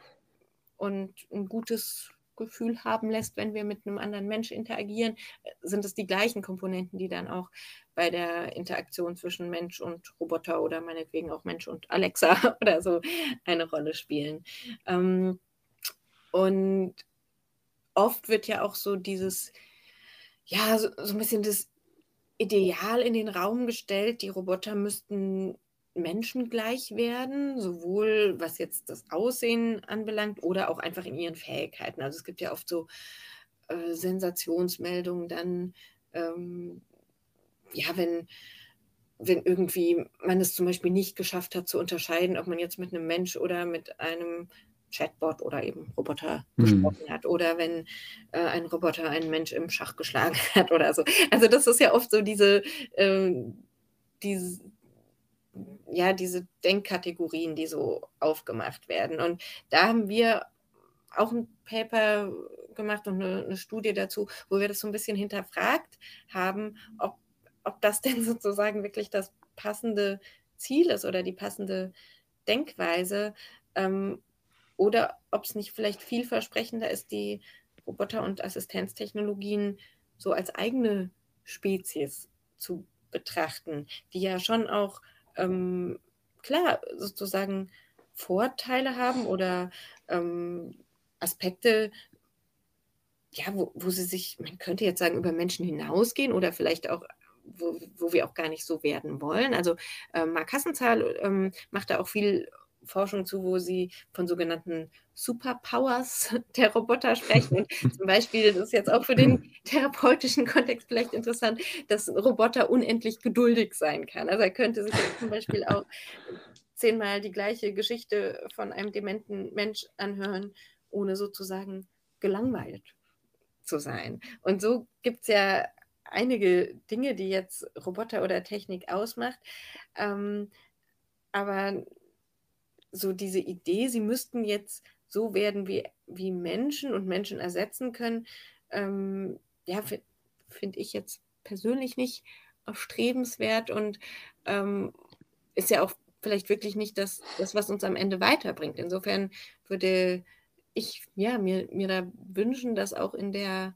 und ein gutes Gefühl haben lässt, wenn wir mit einem anderen Mensch interagieren, sind es die gleichen Komponenten, die dann auch bei der Interaktion zwischen Mensch und Roboter oder meinetwegen auch Mensch und Alexa (laughs) oder so eine Rolle spielen. Ähm, und oft wird ja auch so dieses, ja, so, so ein bisschen das Ideal in den Raum gestellt, die Roboter müssten menschengleich werden, sowohl was jetzt das Aussehen anbelangt oder auch einfach in ihren Fähigkeiten. Also es gibt ja oft so äh, Sensationsmeldungen dann, ähm, ja, wenn, wenn irgendwie man es zum Beispiel nicht geschafft hat zu unterscheiden, ob man jetzt mit einem Mensch oder mit einem Chatbot oder eben Roboter mhm. gesprochen hat oder wenn äh, ein Roboter einen Mensch im Schach geschlagen (laughs) hat oder so. Also das ist ja oft so diese, äh, diese ja, diese Denkkategorien, die so aufgemacht werden. Und da haben wir auch ein Paper gemacht und eine, eine, Studie dazu, wo wir das so ein bisschen hinterfragt haben, ob, ob das (laughs) denn sozusagen wirklich das passende Ziel ist oder die passende Denkweise ähm, oder ob es nicht vielleicht vielversprechender ist, die Roboter- und Assistenztechnologien so als eigene Spezies zu betrachten, die ja schon auch ähm, klar sozusagen Vorteile haben oder ähm, Aspekte, ja, wo, wo sie sich, man könnte jetzt sagen, über Menschen hinausgehen oder vielleicht auch wo, wo wir auch gar nicht so werden wollen. Also äh, Mark Hassenzahl ähm, macht da auch viel Forschung zu, wo sie von sogenannten Superpowers (laughs) der Roboter sprechen. Und (laughs) zum Beispiel, das ist jetzt auch für den therapeutischen Kontext vielleicht interessant, dass ein Roboter unendlich geduldig sein kann. Also er könnte sich zum Beispiel (laughs) auch zehnmal die gleiche Geschichte von einem dementen Mensch anhören, ohne sozusagen gelangweilt zu sein. Und so gibt es ja einige Dinge, die jetzt Roboter oder Technik ausmacht. Ähm, aber so diese Idee, sie müssten jetzt so werden wie, wie Menschen und Menschen ersetzen können, ähm, ja, finde ich jetzt persönlich nicht erstrebenswert und ähm, ist ja auch vielleicht wirklich nicht das, das, was uns am Ende weiterbringt. Insofern würde ich ja, mir, mir da wünschen, dass auch in der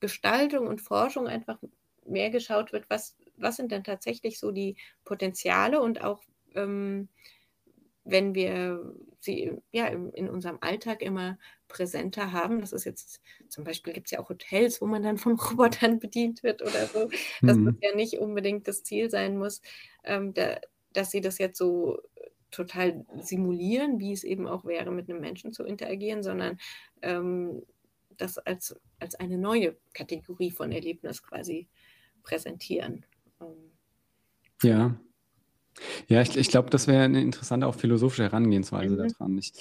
Gestaltung und Forschung einfach mehr geschaut wird, was, was sind denn tatsächlich so die Potenziale und auch ähm, wenn wir sie ja in unserem Alltag immer präsenter haben. Das ist jetzt zum Beispiel gibt es ja auch Hotels, wo man dann von (laughs) Robotern bedient wird oder so. Dass mhm. das ja nicht unbedingt das Ziel sein muss, ähm, da, dass sie das jetzt so total simulieren, wie es eben auch wäre, mit einem Menschen zu interagieren, sondern ähm, das als, als eine neue Kategorie von Erlebnis quasi präsentieren. Ähm, ja, ja, ich, ich glaube, das wäre eine interessante, auch philosophische Herangehensweise mhm. daran. Ich,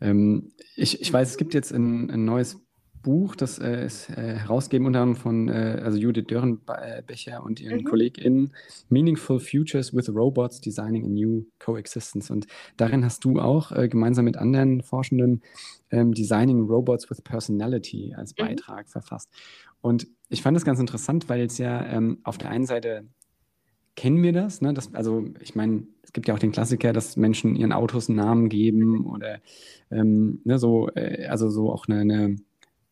ähm, ich, ich weiß, es gibt jetzt ein, ein neues Buch, das äh, ist äh, herausgegeben unter anderem von äh, also Judith Dörrenbecher und ihren mhm. KollegInnen Meaningful Futures with Robots Designing a New Coexistence. Und darin hast du auch äh, gemeinsam mit anderen Forschenden ähm, Designing Robots with Personality als mhm. Beitrag mhm. verfasst. Und ich fand das ganz interessant, weil es ja ähm, auf der einen Seite kennen wir das, ne? das also ich meine, es gibt ja auch den Klassiker, dass Menschen ihren Autos einen Namen geben oder ähm, ne, so, äh, also so auch eine, eine,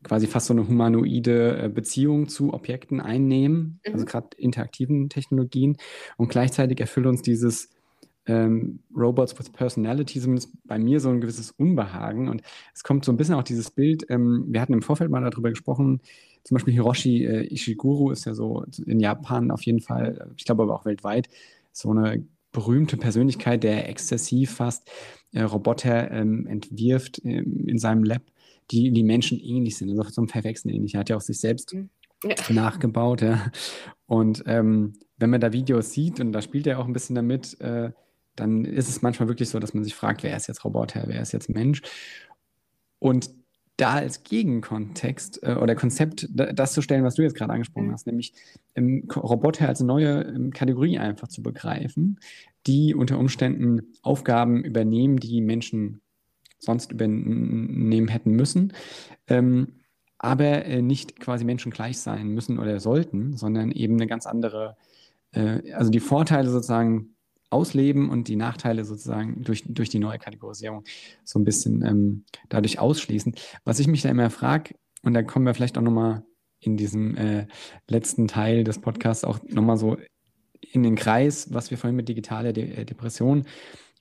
quasi fast so eine humanoide äh, Beziehung zu Objekten einnehmen, mhm. also gerade interaktiven Technologien. Und gleichzeitig erfüllt uns dieses ähm, Robots with Personality, zumindest bei mir so ein gewisses Unbehagen. Und es kommt so ein bisschen auch dieses Bild, ähm, wir hatten im Vorfeld mal darüber gesprochen, zum Beispiel Hiroshi äh, Ishiguro ist ja so in Japan auf jeden Fall, ich glaube aber auch weltweit, so eine berühmte Persönlichkeit, der exzessiv fast äh, Roboter ähm, entwirft ähm, in seinem Lab, die die Menschen ähnlich sind, also zum Verwechseln ähnlich. Er hat ja auch sich selbst mhm. ja. (laughs) nachgebaut. Ja. Und ähm, wenn man da Videos sieht, und da spielt er auch ein bisschen damit, äh, dann ist es manchmal wirklich so, dass man sich fragt, wer ist jetzt Roboter, wer ist jetzt Mensch? Und da als Gegenkontext äh, oder Konzept das zu stellen, was du jetzt gerade angesprochen mhm. hast, nämlich ähm, Roboter als neue ähm, Kategorie einfach zu begreifen, die unter Umständen Aufgaben übernehmen, die Menschen sonst übernehmen hätten müssen, ähm, aber äh, nicht quasi Menschen gleich sein müssen oder sollten, sondern eben eine ganz andere, äh, also die Vorteile sozusagen ausleben und die Nachteile sozusagen durch, durch die neue Kategorisierung so ein bisschen ähm, dadurch ausschließen. Was ich mich da immer frage, und da kommen wir vielleicht auch nochmal in diesem äh, letzten Teil des Podcasts auch nochmal so in den Kreis, was wir vorhin mit digitaler De äh, Depression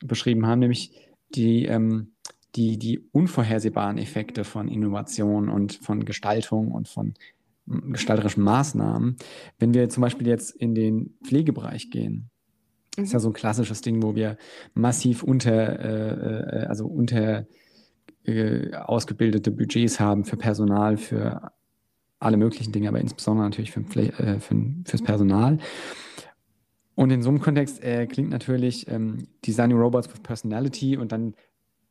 beschrieben haben, nämlich die, ähm, die, die unvorhersehbaren Effekte von Innovation und von Gestaltung und von gestalterischen Maßnahmen. Wenn wir zum Beispiel jetzt in den Pflegebereich gehen, Mhm. Ist ja so ein klassisches Ding, wo wir massiv unter, äh, äh, also unter äh, ausgebildete Budgets haben für Personal, für alle möglichen Dinge, aber insbesondere natürlich für, äh, für, fürs Personal. Und in so einem Kontext äh, klingt natürlich ähm, Designing Robots with Personality und dann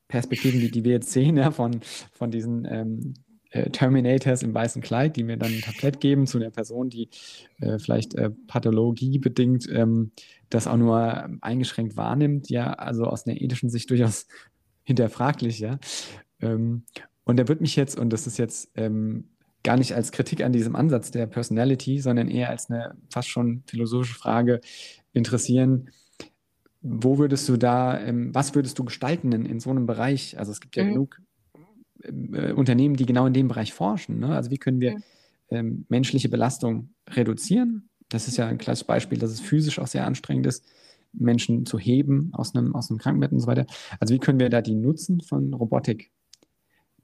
Perspektiven, die, die wir jetzt sehen, (laughs) ja, von, von diesen ähm, äh, Terminators im weißen Kleid, die mir dann ein Tablett geben zu einer Person, die äh, vielleicht äh, pathologiebedingt ähm, das auch nur eingeschränkt wahrnimmt, ja, also aus einer ethischen Sicht durchaus (laughs) hinterfraglich, ja. Ähm, und da wird mich jetzt, und das ist jetzt ähm, gar nicht als Kritik an diesem Ansatz der Personality, sondern eher als eine fast schon philosophische Frage interessieren, wo würdest du da, ähm, was würdest du gestalten in, in so einem Bereich? Also es gibt ja mhm. genug äh, Unternehmen, die genau in dem Bereich forschen. Ne? Also wie können wir ähm, menschliche Belastung reduzieren? Das ist ja ein klassisches Beispiel, dass es physisch auch sehr anstrengend ist, Menschen zu heben aus einem, aus einem Krankenbett und so weiter. Also wie können wir da die Nutzen von Robotik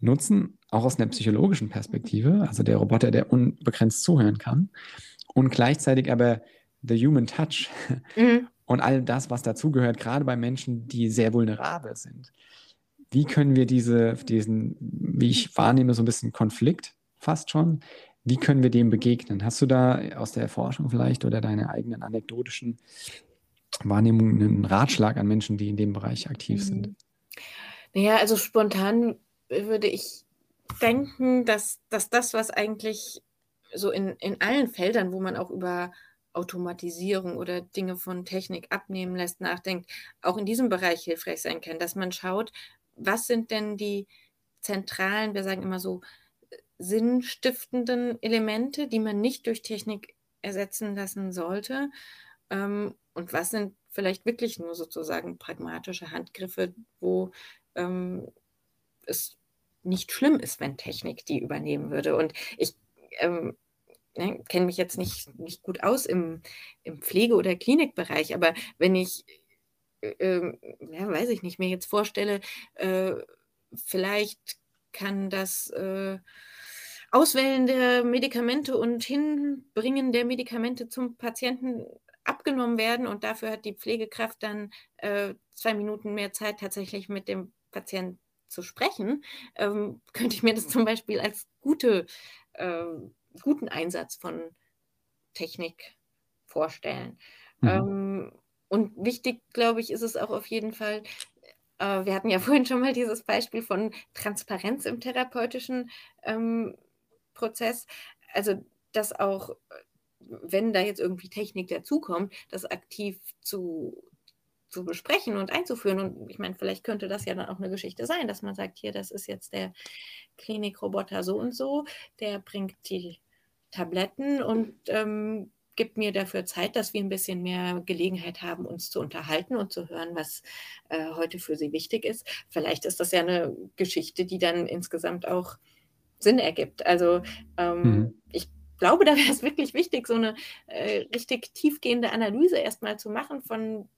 nutzen, auch aus einer psychologischen Perspektive, also der Roboter, der unbegrenzt zuhören kann und gleichzeitig aber the human touch (laughs) mhm. und all das, was dazugehört, gerade bei Menschen, die sehr vulnerabel sind wie können wir diese, diesen, wie ich wahrnehme, so ein bisschen Konflikt fast schon, wie können wir dem begegnen? Hast du da aus der Forschung vielleicht oder deine eigenen anekdotischen Wahrnehmungen einen Ratschlag an Menschen, die in dem Bereich aktiv mhm. sind? Naja, also spontan würde ich denken, dass, dass das, was eigentlich so in, in allen Feldern, wo man auch über Automatisierung oder Dinge von Technik abnehmen lässt, nachdenkt, auch in diesem Bereich hilfreich sein kann, dass man schaut, was sind denn die zentralen, wir sagen immer so, sinnstiftenden Elemente, die man nicht durch Technik ersetzen lassen sollte? Ähm, und was sind vielleicht wirklich nur sozusagen pragmatische Handgriffe, wo ähm, es nicht schlimm ist, wenn Technik die übernehmen würde? Und ich ähm, ne, kenne mich jetzt nicht, nicht gut aus im, im Pflege- oder Klinikbereich, aber wenn ich äh, ja, weiß ich nicht, mir jetzt vorstelle, äh, vielleicht kann das äh, Auswählen der Medikamente und Hinbringen der Medikamente zum Patienten abgenommen werden und dafür hat die Pflegekraft dann äh, zwei Minuten mehr Zeit, tatsächlich mit dem Patienten zu sprechen, ähm, (laughs) könnte ich mir das zum Beispiel als gute, äh, guten Einsatz von Technik vorstellen. Mhm. Ähm, und wichtig, glaube ich, ist es auch auf jeden Fall, äh, wir hatten ja (laughs) vorhin schon mal dieses Beispiel von Transparenz im therapeutischen ähm, Prozess. Also, dass auch, wenn da jetzt irgendwie Technik dazukommt, das aktiv zu, zu besprechen und einzuführen. Und ich meine, vielleicht könnte das ja dann auch eine Geschichte sein, dass man sagt, hier, das ist jetzt der Klinikroboter so und so, der bringt die Tabletten und ähm, gibt mir dafür Zeit, dass wir ein bisschen mehr Gelegenheit haben, uns zu unterhalten und zu hören, was äh, heute für Sie wichtig ist. Vielleicht ist das ja eine Geschichte, die dann insgesamt auch Sinn ergibt. Also ähm, mhm. ich glaube, da wäre es wirklich wichtig, so eine äh, richtig tiefgehende Analyse erstmal zu machen von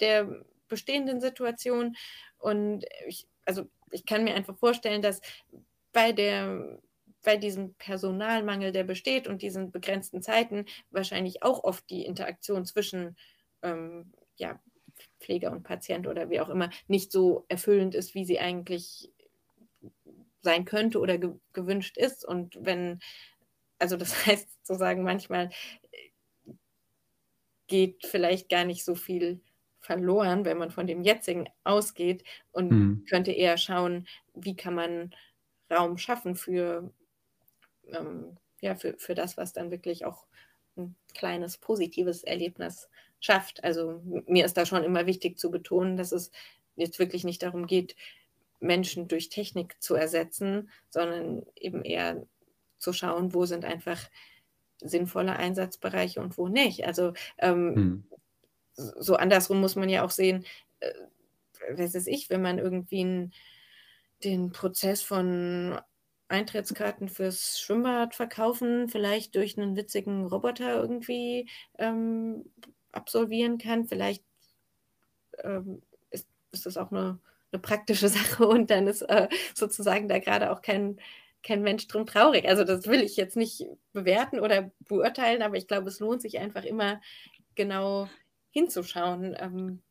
der bestehenden Situation. Und ich, also ich kann mir einfach vorstellen, dass bei der bei diesem Personalmangel, der besteht und diesen begrenzten Zeiten, wahrscheinlich auch oft die Interaktion zwischen ähm, ja, Pfleger und Patient oder wie auch immer nicht so erfüllend ist, wie sie eigentlich sein könnte oder ge gewünscht ist. Und wenn, also das (laughs) heißt sozusagen manchmal geht vielleicht gar nicht so viel verloren, wenn man von dem jetzigen ausgeht und mhm. könnte eher schauen, wie kann man Raum schaffen für ähm, ja, für, für das, was dann wirklich auch ein kleines positives Erlebnis schafft. Also mir ist da schon immer wichtig zu betonen, dass es jetzt wirklich nicht darum geht, Menschen durch Technik zu ersetzen, sondern eben eher zu schauen, wo sind einfach sinnvolle Einsatzbereiche und wo nicht. Also ähm, hm. so andersrum muss man ja auch sehen, äh, was weiß ich, wenn man irgendwie einen, den Prozess von Eintrittskarten fürs Schwimmbad verkaufen, vielleicht durch einen witzigen Roboter irgendwie ähm, absolvieren kann. Vielleicht ähm, ist, ist das auch eine, eine, praktische (laughs) Sache und dann ist äh, sozusagen da gerade auch kein, kein Mensch drum traurig. Also das will ich jetzt nicht bewerten oder beurteilen, aber ich glaube, es lohnt sich einfach immer genau hinzuschauen. Ähm,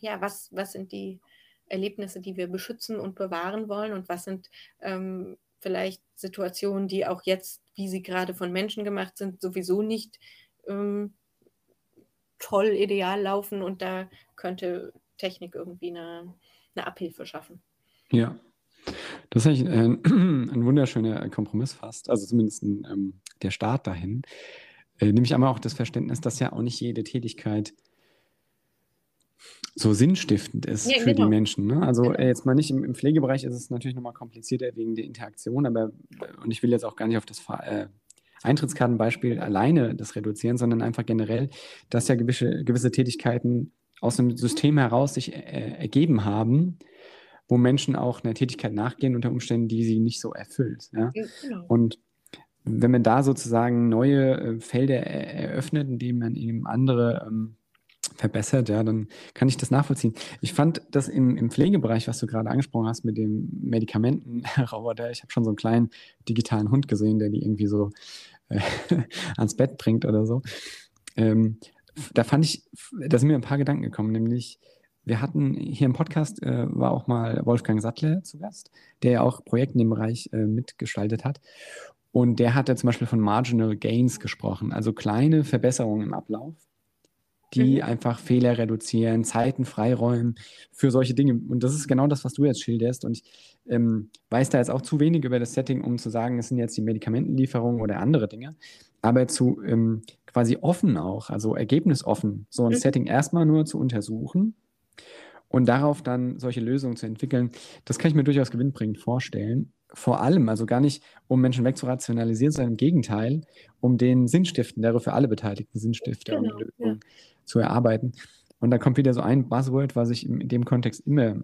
ja, was, was sind die Erlebnisse, die wir beschützen und bewahren wollen und was sind ähm, vielleicht Situationen, die auch jetzt, wie sie gerade von Menschen gemacht sind, sowieso nicht ähm, toll ideal laufen und da könnte Technik irgendwie eine, eine Abhilfe schaffen. Ja, das ist eigentlich ein, (clears throat) ein wunderschöner Kompromiss fast, also zumindest ein, ähm, der Start dahin. Äh, nämlich aber auch das Verständnis, dass ja auch nicht jede Tätigkeit so sinnstiftend ist ja, für genau. die Menschen. Ne? Also genau. jetzt mal nicht im, im, Pflegebereich ist es natürlich nochmal komplizierter wegen der Interaktion, aber und ich will jetzt auch gar nicht auf das äh, Eintrittskartenbeispiel alleine das reduzieren, sondern einfach generell, dass ja gewisse, gewisse Tätigkeiten aus dem System heraus sich äh, ergeben haben, wo Menschen auch einer Tätigkeit nachgehen unter Umständen, die sie nicht so erfüllt. Ja? Genau. Und wenn man da sozusagen neue äh, Felder eröffnet, indem man eben andere ähm, verbessert, ja, dann kann ich das nachvollziehen. Ich fand das im, im Pflegebereich, was du gerade angesprochen hast mit dem Medikamentenroboter, (laughs) ich habe schon so einen kleinen digitalen Hund gesehen, der die irgendwie so äh, (laughs) ans Bett bringt oder so. Ähm, da fand ich, da sind mir ein paar Gedanken gekommen, nämlich wir hatten hier im Podcast äh, war auch mal Wolfgang Sattler zu Gast, der ja auch Projekte in dem Bereich äh, mitgestaltet hat. Und der hat ja zum Beispiel von Marginal Gains gesprochen, also kleine Verbesserungen im Ablauf, die mhm. einfach Fehler reduzieren, Zeiten freiräumen für solche Dinge. Und das ist genau das, was du jetzt schilderst. Und ich ähm, weiß da jetzt auch zu wenig über das Setting, um zu sagen, es sind jetzt die Medikamentenlieferungen oder andere Dinge. Aber zu ähm, quasi offen auch, also ergebnisoffen, so ein mhm. Setting erstmal nur zu untersuchen und darauf dann solche Lösungen zu entwickeln, das kann ich mir durchaus gewinnbringend vorstellen. Vor allem, also gar nicht, um Menschen wegzurationalisieren, sondern im Gegenteil, um den Sinnstiften, der für alle Beteiligten Sinnstifter genau, und Lösungen ja zu erarbeiten. Und da kommt wieder so ein Buzzword, was ich in dem Kontext immer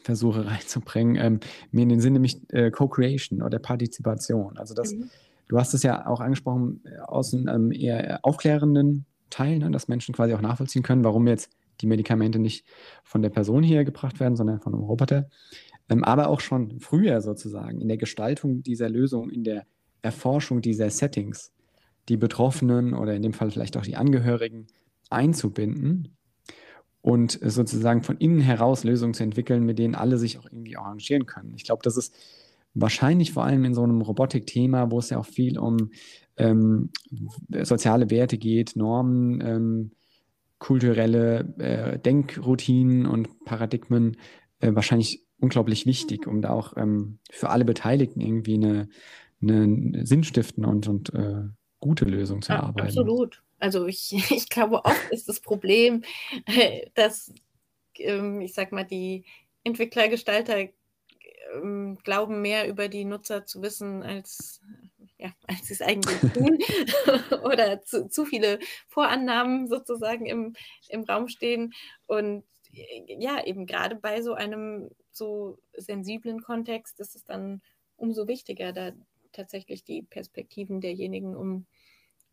versuche reinzubringen, ähm, mir in den Sinn nämlich äh, Co-Creation oder Partizipation. Also das, mhm. Du hast es ja auch angesprochen äh, aus einem ähm, eher aufklärenden Teil, ne, dass Menschen quasi auch nachvollziehen können, warum jetzt die Medikamente nicht von der Person hier gebracht werden, sondern von einem Roboter. Ähm, aber auch schon früher sozusagen in der Gestaltung dieser Lösung, in der Erforschung dieser Settings, die Betroffenen oder in dem Fall vielleicht auch die Angehörigen einzubinden und sozusagen von innen heraus Lösungen zu entwickeln, mit denen alle sich auch irgendwie arrangieren können. Ich glaube, das ist wahrscheinlich vor allem in so einem Robotik-Thema, wo es ja auch viel um ähm, soziale Werte geht, Normen, ähm, kulturelle äh, Denkroutinen und Paradigmen, äh, wahrscheinlich unglaublich wichtig, um da auch ähm, für alle Beteiligten irgendwie eine, eine Sinnstiften und, und äh, gute Lösung zu ja, erarbeiten. Absolut. Also ich, (laughs) ich glaube, oft ist das Problem, (laughs) dass, ähm, ich sag mal, die Entwickler, Gestalter ähm, glauben mehr über die Nutzer zu wissen, als, ja, als sie es eigentlich tun. (laughs) Oder zu, zu viele Vorannahmen sozusagen im, im Raum stehen. Und ja, eben gerade bei so einem so sensiblen Kontext ist es dann umso wichtiger, da tatsächlich die Perspektiven derjenigen, um,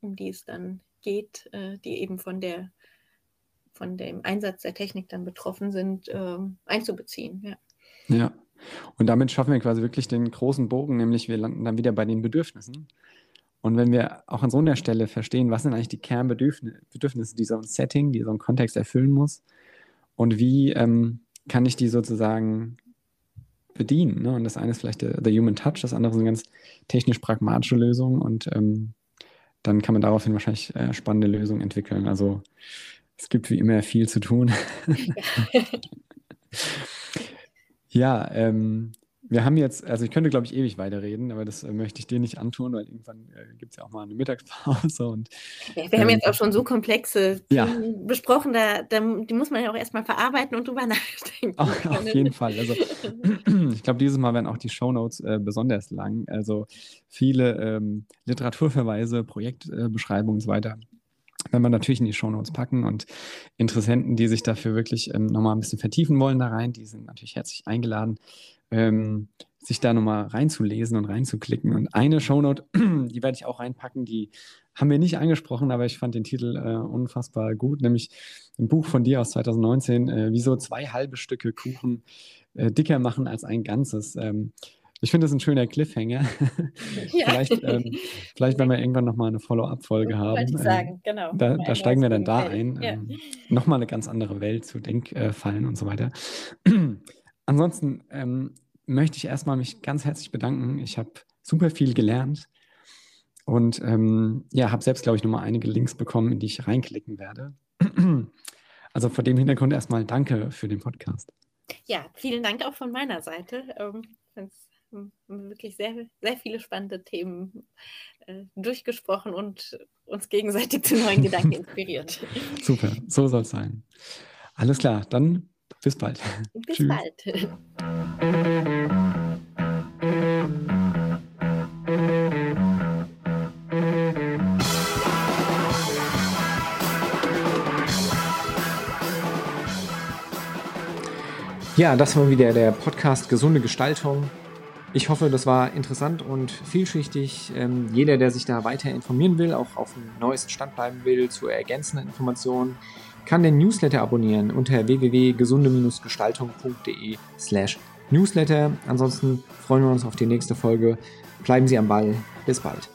um die es dann geht, äh, die eben von der von dem Einsatz der Technik dann betroffen sind, äh, einzubeziehen. Ja. ja. Und damit schaffen wir quasi wirklich den großen Bogen, nämlich wir landen dann wieder bei den Bedürfnissen. Und wenn wir auch an so einer Stelle verstehen, was sind eigentlich die Kernbedürfnisse, die so ein Setting, die so ein Kontext erfüllen muss und wie ähm, kann ich die sozusagen bedienen. Ne? Und das eine ist vielleicht der, der, Human Touch, das andere sind ganz technisch pragmatische Lösungen und ähm, dann kann man daraufhin wahrscheinlich äh, spannende Lösungen entwickeln. Also es gibt wie immer viel zu tun. (laughs) (laughs) (laughs) ja, ähm, wir haben jetzt, also ich könnte, glaube ich, ewig weiterreden, aber das äh, möchte ich dir nicht antun, weil irgendwann äh, gibt es ja auch mal eine Mittagspause. Und, ja, wir ähm, haben jetzt auch schon so komplexe ja. besprochen, da, da, die muss man ja auch erstmal verarbeiten und drüber (laughs) nachdenken. Auf, auf jeden Fall. Also (clears throat) ich glaube, dieses Mal werden auch die Shownotes äh, besonders lang. Also viele ähm, Literaturverweise, Projektbeschreibungen und so weiter wenn wir natürlich in die Shownotes packen und Interessenten, die sich dafür wirklich ähm, nochmal ein bisschen vertiefen wollen da rein, die sind natürlich herzlich eingeladen, ähm, sich da nochmal reinzulesen und reinzuklicken. Und eine Shownote, (clears throat) die werde ich auch reinpacken, die haben wir nicht angesprochen, aber ich fand den Titel äh, unfassbar gut, nämlich ein Buch von dir aus 2019, äh, wieso zwei halbe Stücke Kuchen äh, dicker machen als ein ganzes. Ähm, ich finde das ein schöner Cliffhanger. (laughs) Ja. vielleicht, ähm, vielleicht, wenn wir irgendwann nochmal eine Follow-up-Folge haben. Wollte ich sagen, ähm, genau. Da, da steigen wir dann da ein. Ja. Ähm, nochmal eine ganz andere Welt zu Denkfallen und so weiter. (clears throat) Ansonsten ähm, möchte ich erstmal mich ganz herzlich bedanken. Ich habe super viel gelernt und ähm, ja, habe selbst, glaube ich, nochmal einige Links bekommen, in die ich reinklicken werde. (clears throat) Also vor dem Hintergrund erstmal danke für den Podcast. Ja, vielen Dank auch von meiner Seite. Ähm, wirklich sehr, sehr viele spannende Themen äh, durchgesprochen und uns gegenseitig zu neuen Gedanken (laughs) inspiriert. Super, so soll es sein. Alles klar, dann bis bald. Bis Tschüss. bald. Ja, das war wieder der Podcast Gesunde Gestaltung. Ich hoffe, das war interessant und vielschichtig. Ähm, jeder, der sich da weiter informieren will, auch auf dem neuesten Stand bleiben will, zu ergänzenden Informationen, kann den Newsletter abonnieren unter www.gesunde-gestaltung.de slash Newsletter. Ansonsten freuen wir uns auf die nächste Folge. Bleiben Sie am Ball. Bis bald.